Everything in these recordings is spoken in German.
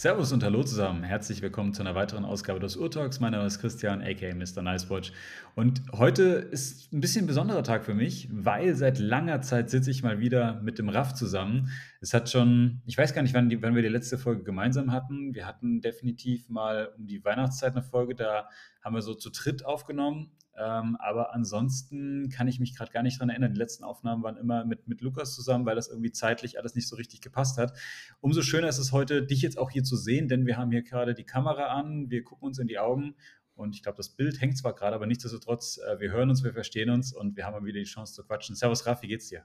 Servus und hallo zusammen. Herzlich willkommen zu einer weiteren Ausgabe des Urtalks. Mein Name ist Christian, aka Mr. Nicewatch. Und heute ist ein bisschen ein besonderer Tag für mich, weil seit langer Zeit sitze ich mal wieder mit dem Raff zusammen. Es hat schon, ich weiß gar nicht, wann, die, wann wir die letzte Folge gemeinsam hatten. Wir hatten definitiv mal um die Weihnachtszeit eine Folge, da haben wir so zu dritt aufgenommen. Ähm, aber ansonsten kann ich mich gerade gar nicht dran erinnern. Die letzten Aufnahmen waren immer mit, mit Lukas zusammen, weil das irgendwie zeitlich alles nicht so richtig gepasst hat. Umso schöner ist es heute, dich jetzt auch hier zu sehen, denn wir haben hier gerade die Kamera an, wir gucken uns in die Augen und ich glaube, das Bild hängt zwar gerade, aber nichtsdestotrotz, äh, wir hören uns, wir verstehen uns und wir haben mal wieder die Chance zu quatschen. Servus Raf, wie geht's dir?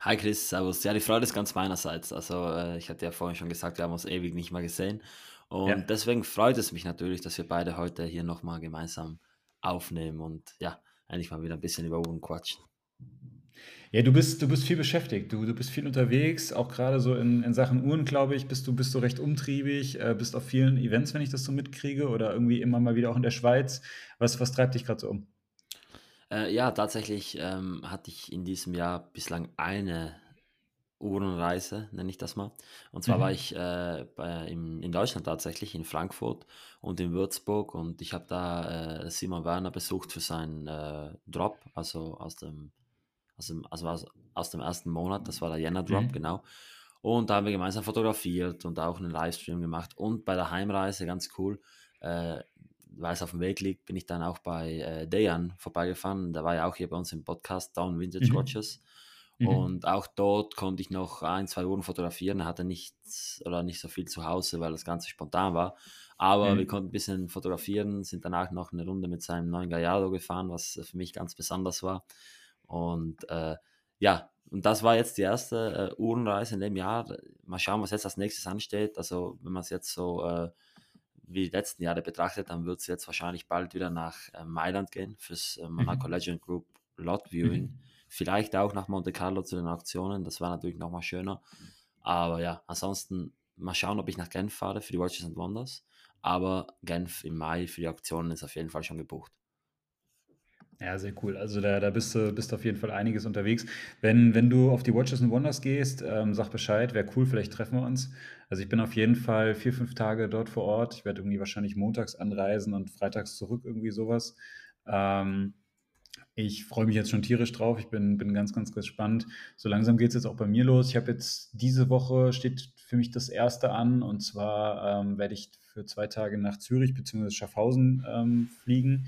Hi Chris, servus. Ja, die Freude ist ganz meinerseits. Also äh, ich hatte ja vorhin schon gesagt, wir haben uns ewig nicht mal gesehen. Und ja. deswegen freut es mich natürlich, dass wir beide heute hier nochmal gemeinsam aufnehmen und ja, eigentlich mal wieder ein bisschen über Uhren quatschen. Ja, du bist, du bist viel beschäftigt, du, du bist viel unterwegs, auch gerade so in, in Sachen Uhren, glaube ich, bist du, bist du recht umtriebig, äh, bist auf vielen Events, wenn ich das so mitkriege, oder irgendwie immer mal wieder auch in der Schweiz. Was, was treibt dich gerade so um? Äh, ja, tatsächlich ähm, hatte ich in diesem Jahr bislang eine Uhrenreise, nenne ich das mal. Und zwar mhm. war ich äh, bei, in, in, Deutschland tatsächlich, in Frankfurt und in Würzburg und ich habe da äh, Simon Werner besucht für seinen äh, Drop, also aus dem, aus dem, also aus, aus, dem ersten Monat, das war der Jänner Drop, mhm. genau. Und da haben wir gemeinsam fotografiert und auch einen Livestream gemacht. Und bei der Heimreise, ganz cool, äh, weil es auf dem Weg liegt, bin ich dann auch bei äh, Dejan vorbeigefahren. Der war ja auch hier bei uns im Podcast, Down Vintage mhm. Watches. Mhm. Und auch dort konnte ich noch ein, zwei Uhren fotografieren. Er hatte nichts oder nicht so viel zu Hause, weil das Ganze spontan war. Aber mhm. wir konnten ein bisschen fotografieren, sind danach noch eine Runde mit seinem neuen Gallardo gefahren, was für mich ganz besonders war. Und äh, ja, und das war jetzt die erste äh, Uhrenreise in dem Jahr. Mal schauen, was jetzt als nächstes ansteht. Also, wenn man es jetzt so äh, wie die letzten Jahre betrachtet, dann wird es jetzt wahrscheinlich bald wieder nach äh, Mailand gehen fürs äh, Monaco mhm. Legend Group Lot Viewing. Mhm. Vielleicht auch nach Monte Carlo zu den Auktionen, das war natürlich nochmal schöner. Aber ja, ansonsten mal schauen, ob ich nach Genf fahre für die Watches and Wonders. Aber Genf im Mai für die Auktionen ist auf jeden Fall schon gebucht. Ja, sehr cool. Also da, da bist du bist auf jeden Fall einiges unterwegs. Wenn, wenn du auf die Watches and Wonders gehst, ähm, sag Bescheid, wäre cool, vielleicht treffen wir uns. Also ich bin auf jeden Fall vier, fünf Tage dort vor Ort. Ich werde irgendwie wahrscheinlich montags anreisen und freitags zurück, irgendwie sowas. Ähm, ich freue mich jetzt schon tierisch drauf. Ich bin, bin ganz, ganz gespannt. So langsam geht es jetzt auch bei mir los. Ich habe jetzt diese Woche steht für mich das erste an und zwar ähm, werde ich für zwei Tage nach Zürich bzw. Schaffhausen ähm, fliegen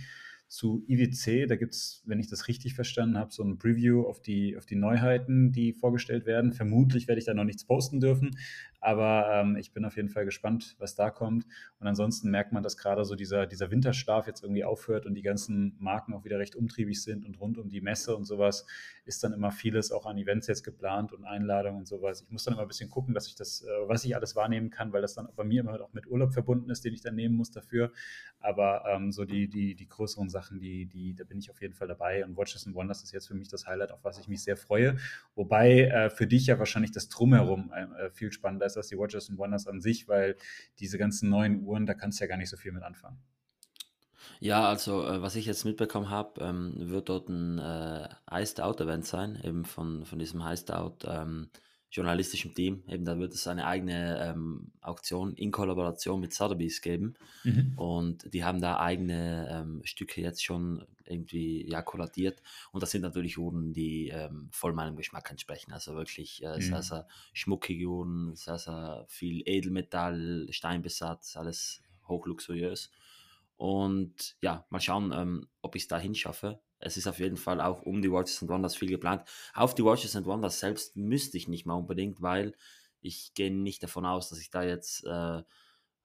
zu IWC. Da gibt es, wenn ich das richtig verstanden habe, so ein Preview auf die, auf die Neuheiten, die vorgestellt werden. Vermutlich werde ich da noch nichts posten dürfen, aber ähm, ich bin auf jeden Fall gespannt, was da kommt. Und ansonsten merkt man, dass gerade so dieser, dieser Winterschlaf jetzt irgendwie aufhört und die ganzen Marken auch wieder recht umtriebig sind und rund um die Messe und sowas ist dann immer vieles auch an Events jetzt geplant und Einladungen und sowas. Ich muss dann immer ein bisschen gucken, dass ich das, äh, was ich alles wahrnehmen kann, weil das dann bei mir immer auch mit Urlaub verbunden ist, den ich dann nehmen muss dafür. Aber ähm, so die, die, die größeren Sachen, die, die, da bin ich auf jeden Fall dabei. Und Watches and Wonders ist jetzt für mich das Highlight, auf was ich mich sehr freue. Wobei äh, für dich ja wahrscheinlich das Drumherum äh, viel spannender ist als die Watches and Wonders an sich, weil diese ganzen neuen Uhren, da kannst du ja gar nicht so viel mit anfangen. Ja, also äh, was ich jetzt mitbekommen habe, ähm, wird dort ein äh, Iced Out Event sein, eben von, von diesem Iced Out ähm, journalistischen Team. Eben da wird es eine eigene ähm, Auktion in Kollaboration mit Sotheby's geben. Mhm. Und die haben da eigene ähm, Stücke jetzt schon irgendwie ja, kollatiert. Und das sind natürlich Uhren, die ähm, voll meinem Geschmack entsprechen. Also wirklich äh, mhm. sehr, sehr schmuckige Uhren, sehr, sehr viel Edelmetall, Steinbesatz, alles hochluxuriös. Und ja, mal schauen, ähm, ob ich es dahin schaffe es ist auf jeden Fall auch um die Watches and Wonders viel geplant. Auf die Watches and Wonders selbst müsste ich nicht mal unbedingt, weil ich gehe nicht davon aus, dass ich da jetzt äh,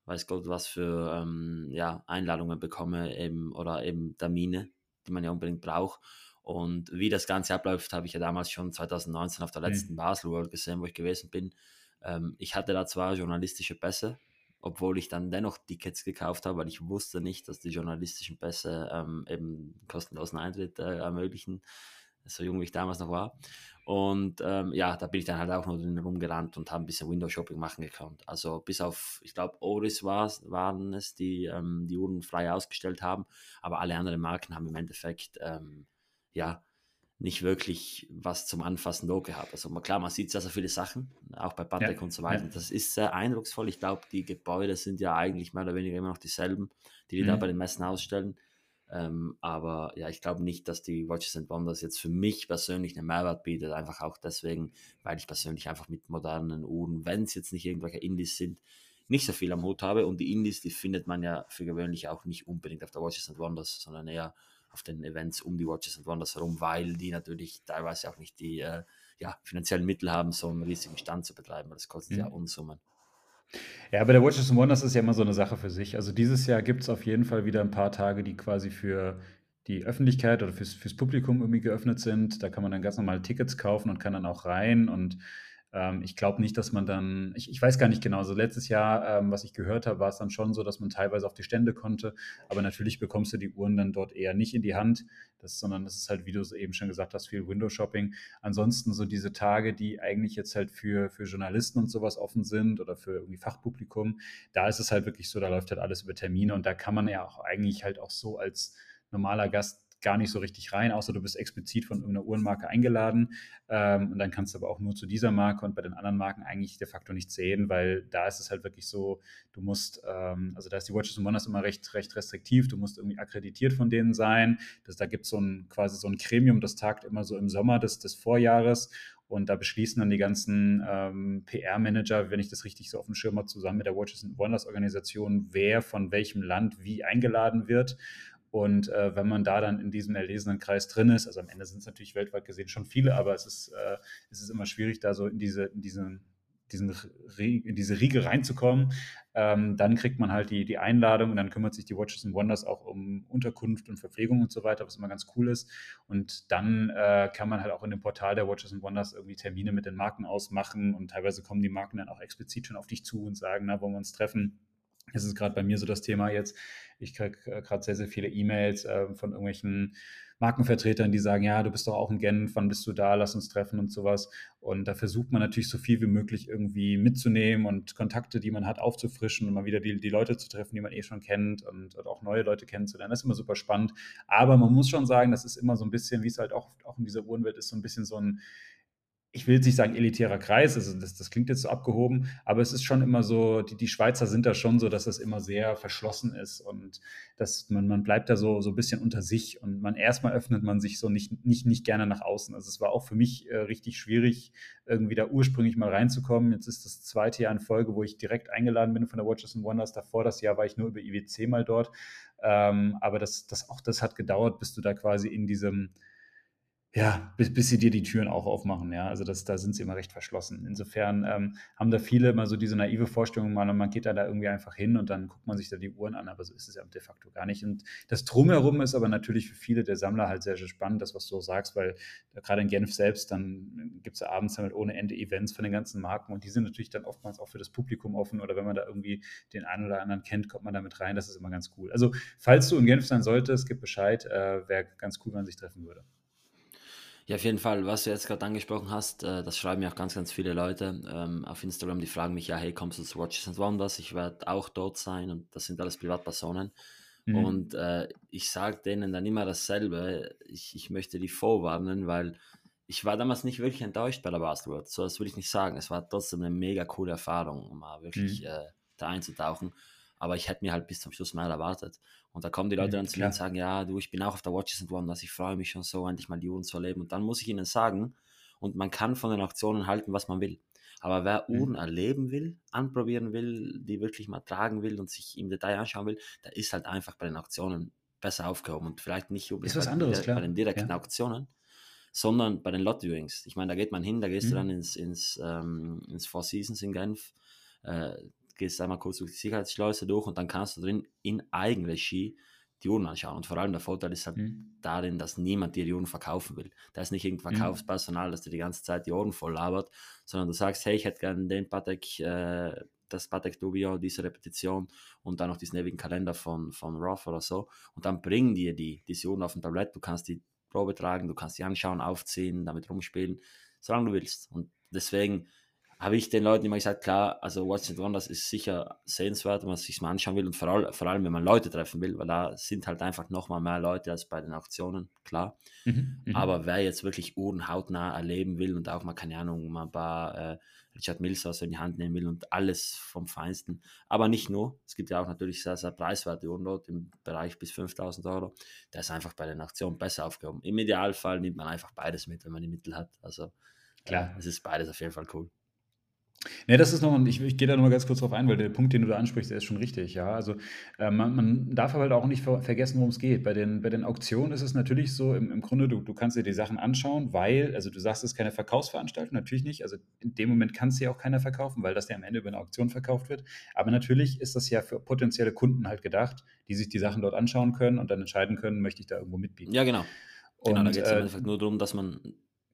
weiß Gott was für ähm, ja, Einladungen bekomme eben, oder eben Termine, die man ja unbedingt braucht. Und wie das Ganze abläuft, habe ich ja damals schon 2019 auf der mhm. letzten mhm. Basel World gesehen, wo ich gewesen bin. Ähm, ich hatte da zwar journalistische Pässe, obwohl ich dann dennoch Tickets gekauft habe, weil ich wusste nicht, dass die journalistischen Pässe ähm, eben kostenlosen Eintritt äh, ermöglichen, so jung wie ich damals noch war. Und ähm, ja, da bin ich dann halt auch nur rumgerannt und habe ein bisschen Window-Shopping machen gekonnt. Also bis auf, ich glaube, Oris waren es, die ähm, die Uhren frei ausgestellt haben, aber alle anderen Marken haben im Endeffekt, ähm, ja, nicht wirklich was zum Anfassen da gehabt. Also klar, man sieht sehr, sehr viele Sachen, auch bei Patek ja, und so weiter. Ja. Das ist sehr eindrucksvoll. Ich glaube, die Gebäude sind ja eigentlich mehr oder weniger immer noch dieselben, die die mhm. da bei den Messen ausstellen. Ähm, aber ja, ich glaube nicht, dass die Watches and Wonders jetzt für mich persönlich einen Mehrwert bietet. Einfach auch deswegen, weil ich persönlich einfach mit modernen Uhren, wenn es jetzt nicht irgendwelche Indies sind, nicht so viel am Hut habe. Und die Indies, die findet man ja für gewöhnlich auch nicht unbedingt auf der Watches and Wonders, sondern eher auf den Events um die Watches and Wonders herum, weil die natürlich teilweise auch nicht die äh, ja, finanziellen Mittel haben, so einen riesigen Stand zu betreiben, das kostet mhm. ja Unsummen. Ja, bei der Watches and Wonders ist ja immer so eine Sache für sich. Also dieses Jahr gibt es auf jeden Fall wieder ein paar Tage, die quasi für die Öffentlichkeit oder fürs, fürs Publikum irgendwie geöffnet sind. Da kann man dann ganz normal Tickets kaufen und kann dann auch rein und ähm, ich glaube nicht, dass man dann, ich, ich, weiß gar nicht genau, so letztes Jahr, ähm, was ich gehört habe, war es dann schon so, dass man teilweise auf die Stände konnte, aber natürlich bekommst du die Uhren dann dort eher nicht in die Hand, das, sondern das ist halt, wie du es eben schon gesagt hast, viel Window-Shopping. Ansonsten so diese Tage, die eigentlich jetzt halt für, für Journalisten und sowas offen sind oder für irgendwie Fachpublikum, da ist es halt wirklich so, da läuft halt alles über Termine. Und da kann man ja auch eigentlich halt auch so als normaler Gast gar nicht so richtig rein, außer du bist explizit von irgendeiner Uhrenmarke eingeladen. Ähm, und dann kannst du aber auch nur zu dieser Marke und bei den anderen Marken eigentlich de facto nichts sehen, weil da ist es halt wirklich so, du musst, ähm, also da ist die Watches and Wonders immer recht, recht restriktiv, du musst irgendwie akkreditiert von denen sein. Das, da gibt es so ein quasi so ein Gremium, das tagt immer so im Sommer des, des Vorjahres und da beschließen dann die ganzen ähm, PR-Manager, wenn ich das richtig so auf dem Schirm habe, zusammen mit der Watches and Wonders Organisation, wer von welchem Land wie eingeladen wird. Und äh, wenn man da dann in diesem erlesenen Kreis drin ist, also am Ende sind es natürlich weltweit gesehen schon viele, aber es ist, äh, es ist immer schwierig, da so in diese, in diesen, diesen, in diese Riege reinzukommen. Ähm, dann kriegt man halt die, die Einladung und dann kümmert sich die Watches and Wonders auch um Unterkunft und Verpflegung und so weiter, was immer ganz cool ist. Und dann äh, kann man halt auch in dem Portal der Watches and Wonders irgendwie Termine mit den Marken ausmachen und teilweise kommen die Marken dann auch explizit schon auf dich zu und sagen, na, wollen wir uns treffen? Das ist gerade bei mir so das Thema jetzt. Ich kriege äh, gerade sehr, sehr viele E-Mails äh, von irgendwelchen Markenvertretern, die sagen, ja, du bist doch auch in Genf, wann bist du da, lass uns treffen und sowas. Und da versucht man natürlich so viel wie möglich irgendwie mitzunehmen und Kontakte, die man hat, aufzufrischen und mal wieder die, die Leute zu treffen, die man eh schon kennt und, und auch neue Leute kennenzulernen. Das ist immer super spannend. Aber man muss schon sagen, das ist immer so ein bisschen, wie es halt auch, auch in dieser Uhrenwelt ist, so ein bisschen so ein ich will jetzt nicht sagen elitärer Kreis, also das, das, klingt jetzt so abgehoben, aber es ist schon immer so, die, die Schweizer sind da schon so, dass das immer sehr verschlossen ist und dass man, man bleibt da so, so ein bisschen unter sich und man erstmal öffnet man sich so nicht, nicht, nicht gerne nach außen. Also es war auch für mich äh, richtig schwierig, irgendwie da ursprünglich mal reinzukommen. Jetzt ist das zweite Jahr in Folge, wo ich direkt eingeladen bin von der Watches and Wonders. Davor das Jahr war ich nur über IWC mal dort. Ähm, aber das, das, auch das hat gedauert, bis du da quasi in diesem ja, bis, bis sie dir die Türen auch aufmachen, ja. Also das, da sind sie immer recht verschlossen. Insofern ähm, haben da viele immer so diese naive Vorstellung, man, man geht da, da irgendwie einfach hin und dann guckt man sich da die Uhren an, aber so ist es ja de facto gar nicht. Und das Drumherum ist aber natürlich für viele der Sammler halt sehr, sehr spannend, das, was du sagst, weil gerade in Genf selbst, dann gibt es ja abends halt ohne Ende Events von den ganzen Marken und die sind natürlich dann oftmals auch für das Publikum offen oder wenn man da irgendwie den einen oder anderen kennt, kommt man da mit rein. Das ist immer ganz cool. Also, falls du in Genf sein solltest, gib Bescheid, äh, wäre ganz cool, wenn man sich treffen würde. Ja, auf jeden Fall, was du jetzt gerade angesprochen hast, äh, das schreiben mir auch ganz, ganz viele Leute ähm, auf Instagram, die fragen mich, ja, hey, kommst du zu Watches and Wonders? Ich werde auch dort sein und das sind alles Privatpersonen. Mhm. Und äh, ich sage denen dann immer dasselbe, ich, ich möchte die vorwarnen, weil ich war damals nicht wirklich enttäuscht bei der Bastard so das will ich nicht sagen. Es war trotzdem eine mega coole Erfahrung, um mal wirklich mhm. äh, da einzutauchen. Aber ich hätte mir halt bis zum Schluss mehr erwartet. Und da kommen die Leute dann zu mir und sagen, ja, du, ich bin auch auf der Watches and Wonders, ich freue mich schon so, endlich mal die Uhren zu erleben. Und dann muss ich ihnen sagen, und man kann von den Auktionen halten, was man will. Aber wer mhm. Uhren erleben will, anprobieren will, die wirklich mal tragen will und sich im Detail anschauen will, der ist halt einfach bei den Auktionen besser aufgehoben. Und vielleicht nicht ist was anderes, bei, bei den direkten ja. Auktionen, sondern bei den Lot Viewings. Ich meine, da geht man hin, da gehst mhm. du dann ins, ins, ähm, ins Four Seasons in Genf. Äh, gehst einmal kurz durch die Sicherheitsschleuse durch und dann kannst du drin in Eigenregie die Uhren anschauen. Und vor allem der Vorteil ist halt mhm. darin, dass niemand dir die Uhren verkaufen will. Da ist nicht irgendein mhm. Verkaufspersonal, das dir die ganze Zeit die Ohren voll labert, sondern du sagst, hey, ich hätte gerne den Patek, äh, das Patek Dubio, diese Repetition und dann noch diesen ewigen Kalender von, von Roth oder so. Und dann bringen dir die, diese Uhren auf ein Tablett, du kannst die Probe tragen, du kannst die anschauen, aufziehen, damit rumspielen, solange du willst. Und deswegen habe ich den Leuten immer gesagt, klar, also Watch and Wonders ist sicher sehenswert, wenn man es sich mal anschauen will und vor allem, vor allem, wenn man Leute treffen will, weil da sind halt einfach nochmal mehr Leute als bei den Auktionen, klar. Mhm, mhm, Aber wer jetzt wirklich Uhren hautnah erleben will und auch mal, keine Ahnung, mal ein paar äh, Richard Mills aus in die Hand nehmen will und alles vom Feinsten. Aber nicht nur, es gibt ja auch natürlich sehr, sehr preiswerte Uhren dort im Bereich bis 5000 Euro. Der ist einfach bei den Auktionen besser aufgehoben. Im Idealfall nimmt man einfach beides mit, wenn man die Mittel hat. Also klar, äh, es ist beides auf jeden Fall cool. Ne, das ist noch ich ich gehe da noch mal ganz kurz drauf ein, weil der Punkt, den du da ansprichst, der ist schon richtig, ja. Also, äh, man man darf aber halt auch nicht ver vergessen, worum es geht. Bei den bei den Auktionen ist es natürlich so, im im Grunde, du du kannst dir die Sachen anschauen, weil also, du sagst, es ist keine Verkaufsveranstaltung, natürlich nicht. Also, in dem Moment kann es ja auch keiner verkaufen, weil das ja am Ende über eine Auktion verkauft wird. Aber natürlich ist das ja für potenzielle Kunden halt gedacht, die sich die Sachen dort anschauen können und dann entscheiden können: „Möchte ich da irgendwo mitbieten?“ Ja, genau. Genau, da geht es im äh Endeffekt nur darum, dass man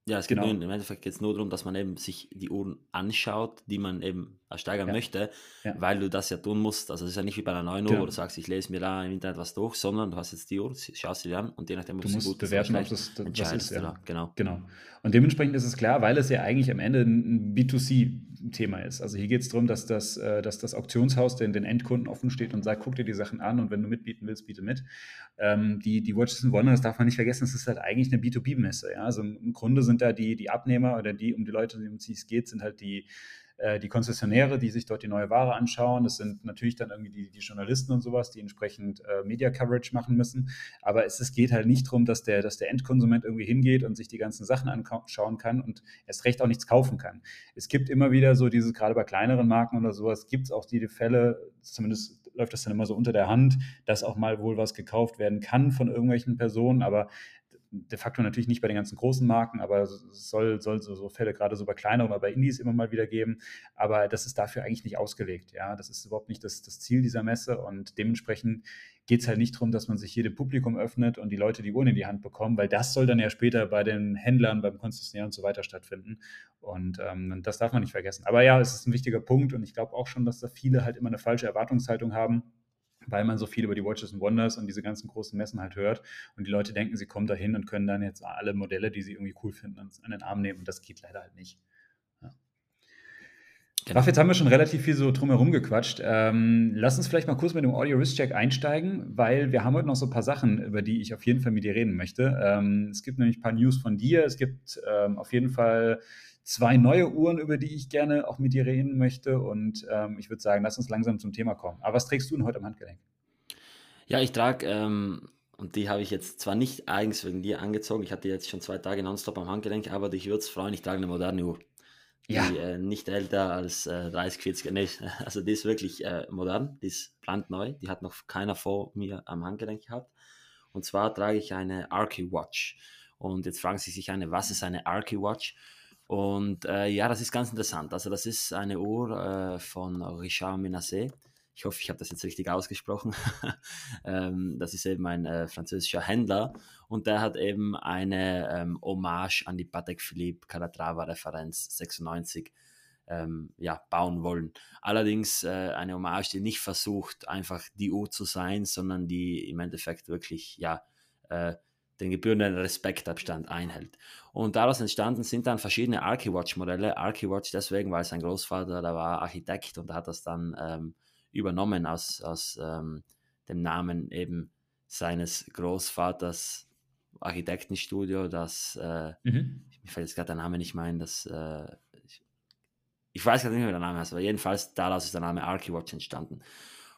ja, es geht genau. nur, im Endeffekt geht es nur darum, dass man eben sich die Uhren anschaut, die man eben ersteigern ja. möchte, ja. weil du das ja tun musst. Also es ist ja nicht wie bei einer neuen Uhr, genau. wo du sagst, ich lese mir da im Internet was durch, sondern du hast jetzt die Uhr, schaust sie dir an und je nachdem, ob du musst gut bewerten, ob das, das ist. Ja. Genau. genau. Und dementsprechend ist es klar, weil es ja eigentlich am Ende ein B2C-Thema ist. Also hier geht es darum, dass das, äh, dass das Auktionshaus den, den Endkunden offen steht und sagt, guck dir die Sachen an und wenn du mitbieten willst, biete mit. Ähm, die, die Watches and Wonders darf man nicht vergessen, es ist halt eigentlich eine B2B-Messe. Ja? Also im Grunde sind da die, die Abnehmer oder die, um die Leute, um die es geht, sind halt die, äh, die Konzessionäre, die sich dort die neue Ware anschauen. Das sind natürlich dann irgendwie die, die Journalisten und sowas, die entsprechend äh, Media Coverage machen müssen. Aber es, es geht halt nicht darum, dass der, dass der Endkonsument irgendwie hingeht und sich die ganzen Sachen anschauen kann und erst recht auch nichts kaufen kann. Es gibt immer wieder so dieses, gerade bei kleineren Marken oder sowas, gibt es auch die Fälle, zumindest läuft das dann immer so unter der Hand, dass auch mal wohl was gekauft werden kann von irgendwelchen Personen, aber de facto natürlich nicht bei den ganzen großen Marken, aber es soll, soll so, so Fälle gerade so bei kleineren oder bei Indies immer mal wieder geben. Aber das ist dafür eigentlich nicht ausgelegt. Ja, das ist überhaupt nicht das, das Ziel dieser Messe und dementsprechend geht es halt nicht darum, dass man sich jedem Publikum öffnet und die Leute die Uhren in die Hand bekommen, weil das soll dann ja später bei den Händlern, beim Konzessionär und so weiter stattfinden. Und ähm, das darf man nicht vergessen. Aber ja, es ist ein wichtiger Punkt und ich glaube auch schon, dass da viele halt immer eine falsche Erwartungshaltung haben weil man so viel über die Watches and Wonders und diese ganzen großen Messen halt hört. Und die Leute denken, sie kommen dahin und können dann jetzt alle Modelle, die sie irgendwie cool finden, an den Arm nehmen. Und das geht leider halt nicht. Ja. Genau. Raff, jetzt haben wir schon relativ viel so drumherum gequatscht. Ähm, lass uns vielleicht mal kurz mit dem Audio Risk Check einsteigen, weil wir haben heute noch so ein paar Sachen, über die ich auf jeden Fall mit dir reden möchte. Ähm, es gibt nämlich ein paar News von dir. Es gibt ähm, auf jeden Fall zwei neue Uhren, über die ich gerne auch mit dir reden möchte. Und ähm, ich würde sagen, lass uns langsam zum Thema kommen. Aber was trägst du denn heute am Handgelenk? Ja, ich trage, ähm, und die habe ich jetzt zwar nicht eigens wegen dir angezogen, ich hatte jetzt schon zwei Tage nonstop am Handgelenk, aber dich würde es freuen, ich trage eine moderne Uhr. Ja. Die äh, nicht älter als äh, 30, 40, nee, also die ist wirklich äh, modern, die ist brandneu, die hat noch keiner vor mir am Handgelenk gehabt. Und zwar trage ich eine Arky Watch. Und jetzt fragen Sie sich eine, was ist eine Arky Watch? Und äh, ja, das ist ganz interessant. Also das ist eine Uhr äh, von Richard Menacé. Ich hoffe, ich habe das jetzt richtig ausgesprochen. ähm, das ist eben ein äh, französischer Händler und der hat eben eine ähm, Hommage an die Patek Philippe Calatrava Referenz 96 ähm, ja, bauen wollen. Allerdings äh, eine Hommage, die nicht versucht, einfach die Uhr zu sein, sondern die im Endeffekt wirklich ja, äh, den gebührenden Respektabstand einhält. Und daraus entstanden sind dann verschiedene Archiwatch-Modelle. Archiwatch deswegen, weil sein Großvater, der war Architekt und hat das dann ähm, übernommen aus, aus ähm, dem Namen eben seines Großvaters Architektenstudio, das, äh, mhm. mir fällt jetzt gerade der Name nicht mehr ein, das, äh, ich, ich, weiß gerade nicht wie der Name heißt, aber jedenfalls daraus ist der Name Archiwatch entstanden.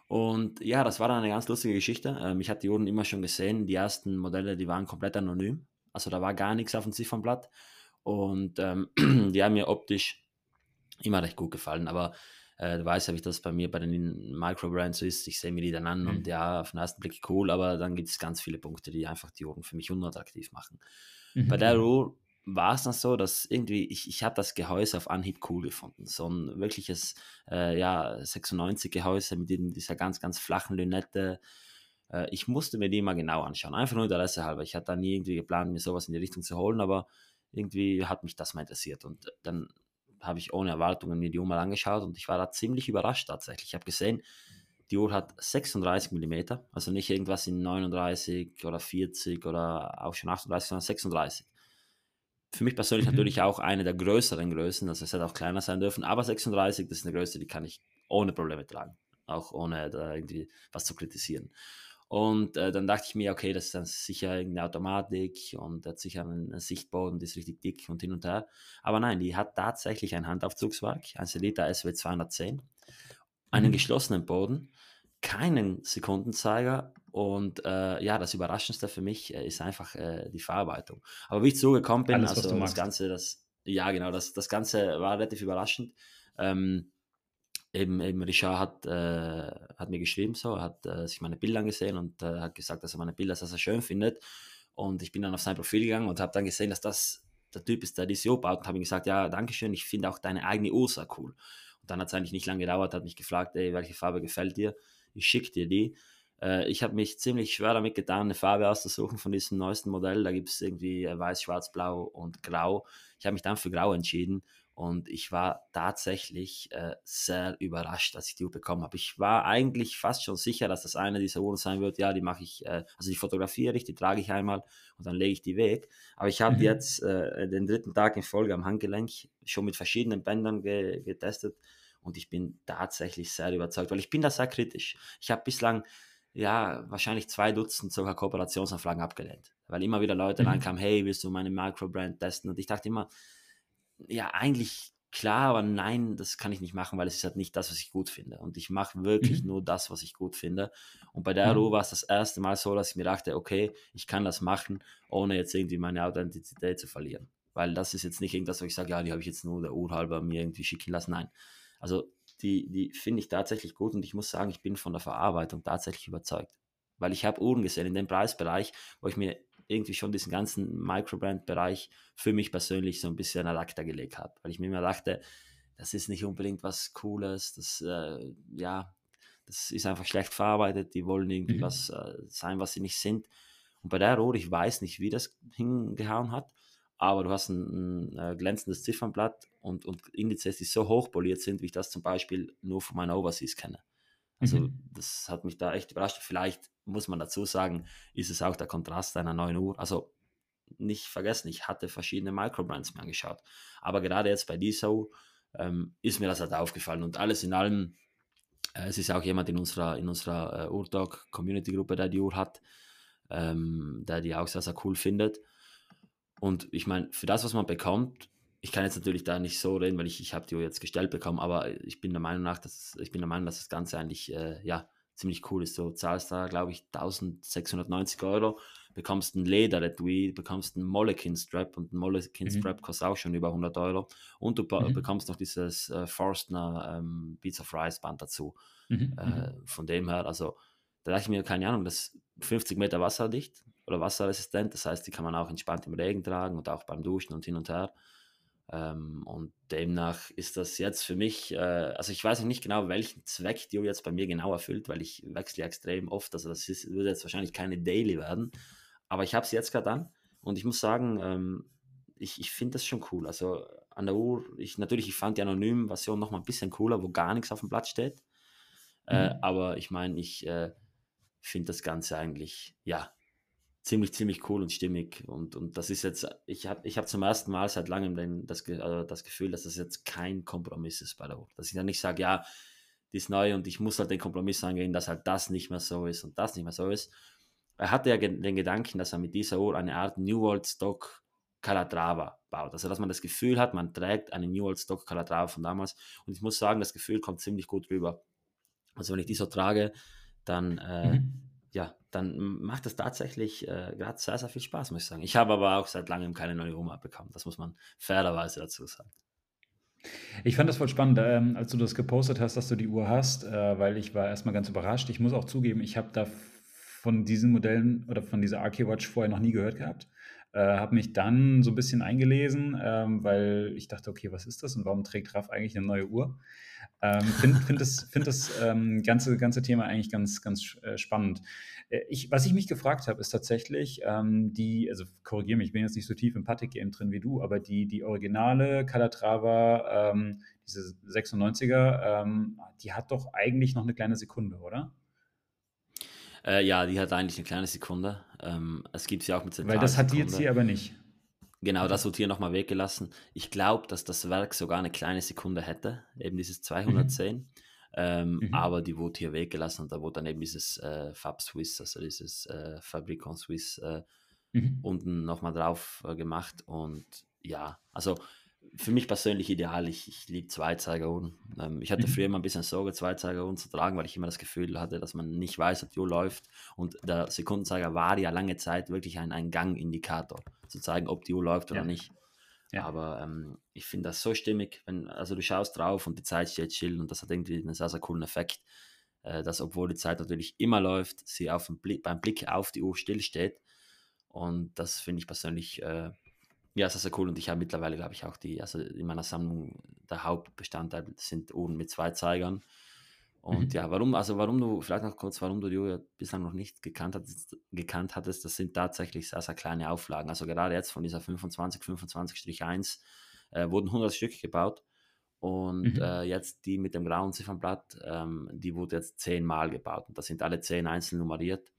Und ja, das war dann eine ganz lustige Geschichte. Ähm, ich hatte die Uhren immer schon gesehen. Die ersten Modelle, die waren komplett anonym. Also da war gar nichts auf dem Ziffernblatt. Und ähm, die haben mir optisch immer recht gut gefallen. Aber äh, du weißt ja, wie das bei mir bei den Microbrands ist. Ich sehe mir die dann an mhm. und ja, auf den ersten Blick cool, aber dann gibt es ganz viele Punkte, die einfach die Uhren für mich unattraktiv machen. Mhm. Bei der Uhr war es dann so, dass irgendwie, ich, ich habe das Gehäuse auf Anhieb cool gefunden. So ein wirkliches, äh, ja, 96-Gehäuse mit dieser ganz, ganz flachen Lünette. Äh, ich musste mir die mal genau anschauen. Einfach nur Interesse halber. Ich hatte da nie irgendwie geplant, mir sowas in die Richtung zu holen, aber irgendwie hat mich das mal interessiert. Und dann habe ich ohne Erwartungen mir die Uhr mal angeschaut und ich war da ziemlich überrascht tatsächlich. Ich habe gesehen, die Uhr hat 36 mm, also nicht irgendwas in 39 oder 40 oder auch schon 38, sondern 36 für mich persönlich mhm. natürlich auch eine der größeren Größen, also es hätte auch kleiner sein dürfen, aber 36, das ist eine Größe, die kann ich ohne Probleme tragen, auch ohne da irgendwie was zu kritisieren. Und äh, dann dachte ich mir, okay, das ist dann sicher irgendeine Automatik und hat sicher einen, einen, Sichtboden, die ist richtig dick und hin und her. Aber nein, die hat tatsächlich ein Handaufzugswerk, ein Selita SW 210, einen mhm. geschlossenen Boden, keinen Sekundenzeiger und äh, ja, das Überraschendste für mich äh, ist einfach äh, die Verarbeitung. Aber wie ich zugekommen bin, Alles, also das Ganze, das, ja genau, das, das Ganze war relativ überraschend. Ähm, eben, eben Richard hat, äh, hat mir geschrieben, so, hat äh, sich meine Bilder angesehen und äh, hat gesagt, dass er meine Bilder sehr, sehr schön findet. Und ich bin dann auf sein Profil gegangen und habe dann gesehen, dass das der Typ ist, der diese Uhr baut und habe ihm gesagt, ja, danke schön, ich finde auch deine eigene Uhr sehr cool. Und dann hat es eigentlich nicht lange gedauert, hat mich gefragt, ey, welche Farbe gefällt dir? Ich schicke dir die. Äh, ich habe mich ziemlich schwer damit getan, eine Farbe auszusuchen von diesem neuesten Modell. Da gibt es irgendwie äh, weiß, schwarz, blau und grau. Ich habe mich dann für grau entschieden und ich war tatsächlich äh, sehr überrascht, als ich die Uhr bekommen habe. Ich war eigentlich fast schon sicher, dass das eine dieser Uhren sein wird. Ja, die mache ich, äh, also die fotografiere ich, die trage ich einmal und dann lege ich die weg. Aber ich habe mhm. jetzt äh, den dritten Tag in Folge am Handgelenk schon mit verschiedenen Bändern ge getestet und ich bin tatsächlich sehr überzeugt, weil ich bin da sehr kritisch. Ich habe bislang ja wahrscheinlich zwei Dutzend sogar Kooperationsanfragen abgelehnt, weil immer wieder Leute mhm. reinkamen, hey, willst du meine Microbrand testen? Und ich dachte immer, ja, eigentlich klar, aber nein, das kann ich nicht machen, weil es ist halt nicht das, was ich gut finde. Und ich mache wirklich mhm. nur das, was ich gut finde. Und bei der. Ruhe war es das erste Mal so, dass ich mir dachte, okay, ich kann das machen, ohne jetzt irgendwie meine Authentizität zu verlieren. Weil das ist jetzt nicht irgendwas, wo ich sage, ja, die habe ich jetzt nur der Uhr halber mir irgendwie schicken lassen. Nein. Also die, die finde ich tatsächlich gut und ich muss sagen, ich bin von der Verarbeitung tatsächlich überzeugt. Weil ich habe Uhren gesehen in dem Preisbereich, wo ich mir irgendwie schon diesen ganzen Microbrand-Bereich für mich persönlich so ein bisschen ad acta gelegt habe. Weil ich mir immer dachte, das ist nicht unbedingt was Cooles, das, äh, ja, das ist einfach schlecht verarbeitet, die wollen irgendwie mhm. was äh, sein, was sie nicht sind. Und bei der Rohr, ich weiß nicht, wie das hingehauen hat, aber du hast ein, ein äh, glänzendes Ziffernblatt und, und Indizes, die so hoch poliert sind, wie ich das zum Beispiel nur von meinen Overseas kenne. Also mhm. das hat mich da echt überrascht. Vielleicht muss man dazu sagen, ist es auch der Kontrast einer neuen Uhr. Also nicht vergessen, ich hatte verschiedene Microbrands mir angeschaut. Aber gerade jetzt bei dieser Uhr ähm, ist mir das halt aufgefallen. Und alles in allem, äh, es ist auch jemand in unserer, in unserer äh, Urdog Community Gruppe, der die Uhr hat, ähm, der die auch sehr, sehr cool findet. Und ich meine, für das, was man bekommt, ich kann jetzt natürlich da nicht so reden, weil ich, ich habe die Uhr jetzt gestellt bekommen, aber ich bin der Meinung nach, dass ich bin der Meinung, dass das Ganze eigentlich äh, ja ziemlich cool ist. Du zahlst da, glaube ich, 1690 Euro, bekommst ein Lederetui, bekommst einen Molekin Strap und ein Molekin mhm. Strap kostet auch schon über 100 Euro und du mhm. bekommst noch dieses äh, Forstner ähm, Beats of Rice Band dazu. Mhm. Äh, mhm. von dem her, also da dachte ich mir, keine Ahnung, das ist 50 Meter wasserdicht oder wasserresistent, das heißt, die kann man auch entspannt im Regen tragen und auch beim Duschen und hin und her. Ähm, und demnach ist das jetzt für mich, äh, also ich weiß nicht genau, welchen Zweck die jetzt bei mir genau erfüllt, weil ich wechsle extrem oft. Also das ist, würde jetzt wahrscheinlich keine Daily werden. Aber ich habe es jetzt gerade an und ich muss sagen, ähm, ich, ich finde das schon cool. Also an der Uhr, ich natürlich, ich fand die anonyme Version noch mal ein bisschen cooler, wo gar nichts auf dem Blatt steht. Äh, mhm. Äh, aber ich meine, ich äh, finde das Ganze eigentlich, ja, ziemlich, ziemlich cool und stimmig. Und, und das ist jetzt, ich habe ich hab zum ersten Mal seit langem den, das, also das Gefühl, dass das jetzt kein Kompromiss ist bei der Uhr. Dass ich dann nicht sage, ja, die ist neu und ich muss halt den Kompromiss angehen, dass halt das nicht mehr so ist und das nicht mehr so ist. Er hatte ja den Gedanken, dass er mit dieser Uhr eine Art New World Stock Calatrava baut. Also, dass man das Gefühl hat, man trägt eine New World Stock Calatrava von damals. Und ich muss sagen, das Gefühl kommt ziemlich gut rüber. Also, wenn ich die so trage, dann äh, mhm ja, dann macht es tatsächlich äh, gerade sehr, sehr viel Spaß, muss ich sagen. Ich habe aber auch seit langem keine neue Oma bekommen. Das muss man fairerweise dazu sagen. Ich fand das voll spannend, ähm, als du das gepostet hast, dass du die Uhr hast, äh, weil ich war erstmal ganz überrascht. Ich muss auch zugeben, ich habe da von diesen Modellen oder von dieser Archie-Watch vorher noch nie gehört gehabt. Äh, habe mich dann so ein bisschen eingelesen, ähm, weil ich dachte, okay, was ist das und warum trägt Raff eigentlich eine neue Uhr? Ähm, Finde find das, find das ähm, ganze, ganze Thema eigentlich ganz, ganz äh, spannend. Äh, ich, was ich mich gefragt habe, ist tatsächlich ähm, die, also korrigiere mich, ich bin jetzt nicht so tief im Patek-Game drin wie du, aber die, die originale Calatrava, ähm, diese 96er, ähm, die hat doch eigentlich noch eine kleine Sekunde, oder? Äh, ja, die hat eigentlich eine kleine Sekunde. Ähm, es gibt sie auch mit Weil das hat die jetzt hier aber nicht. Genau, das wird hier nochmal weggelassen. Ich glaube, dass das Werk sogar eine kleine Sekunde hätte, eben dieses 210. Mhm. Ähm, Mhm. aber die wurde hier weggelassen und da wurde dann eben dieses äh, Fab Swiss, also dieses äh, Fabricant Swiss äh, Mhm. unten nochmal drauf äh, gemacht. Und ja, also für mich persönlich ideal. Ich, ich liebe Zweizeigeruhren. Ähm, ich hatte früher Mhm. immer ein bisschen Sorge, Zweizeigeruhren zu tragen, weil ich immer das Gefühl hatte, dass man nicht weiß, ob die Uhr läuft. Und der Sekundenzeiger war ja lange Zeit wirklich ein, ein Gangindikator, zu zeigen, ob die Uhr läuft oder Ja. nicht. Ja. Aber ähm, ich finde das so stimmig, wenn, also du schaust drauf und die Zeit steht still und das hat irgendwie einen sehr, sehr coolen Effekt, äh, dass obwohl die Zeit natürlich immer läuft, sie auf dem Blick, beim Blick auf die Uhr still steht. Und das finde ich persönlich äh, ja, sehr, sehr cool. Und ich habe mittlerweile, glaube ich, auch die, also in meiner Sammlung, der Hauptbestandteil sind Uhren mit zwei Zeigern. Und Mhm. ja, warum, also warum du, vielleicht noch kurz, warum du die Uhr bislang noch nicht gekannt hattest, gekannt hattest, das sind tatsächlich sehr, sehr kleine Auflagen. Also gerade jetzt von dieser 25, 25-1 äh, wurden 100 Stück gebaut. Und Mhm. äh, jetzt die mit dem grauen Ziffernblatt, ähm, die wurde jetzt zehnmal gebaut. Und das sind alle zehn einzeln nummeriert.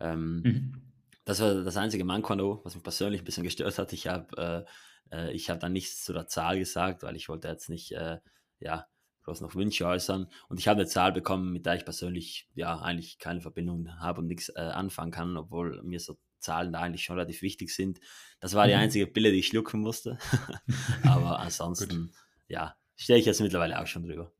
Ähm, Mhm. Das war das einzige Manko, was mich persönlich ein bisschen gestört hat. Ich habe äh, äh, ich hab dann nichts zu der Zahl gesagt, weil ich wollte jetzt nicht äh, ja, groß noch Wünsche äußern. Und ich habe eine Zahl bekommen, mit der ich persönlich ja eigentlich keine Verbindung habe und nichts äh, anfangen kann, obwohl mir so Zahlen da eigentlich schon relativ wichtig sind. Das war die Mhm. einzige Pille, die ich schlucken musste. Aber ansonsten, ja, stehe ich jetzt mittlerweile auch schon drüber.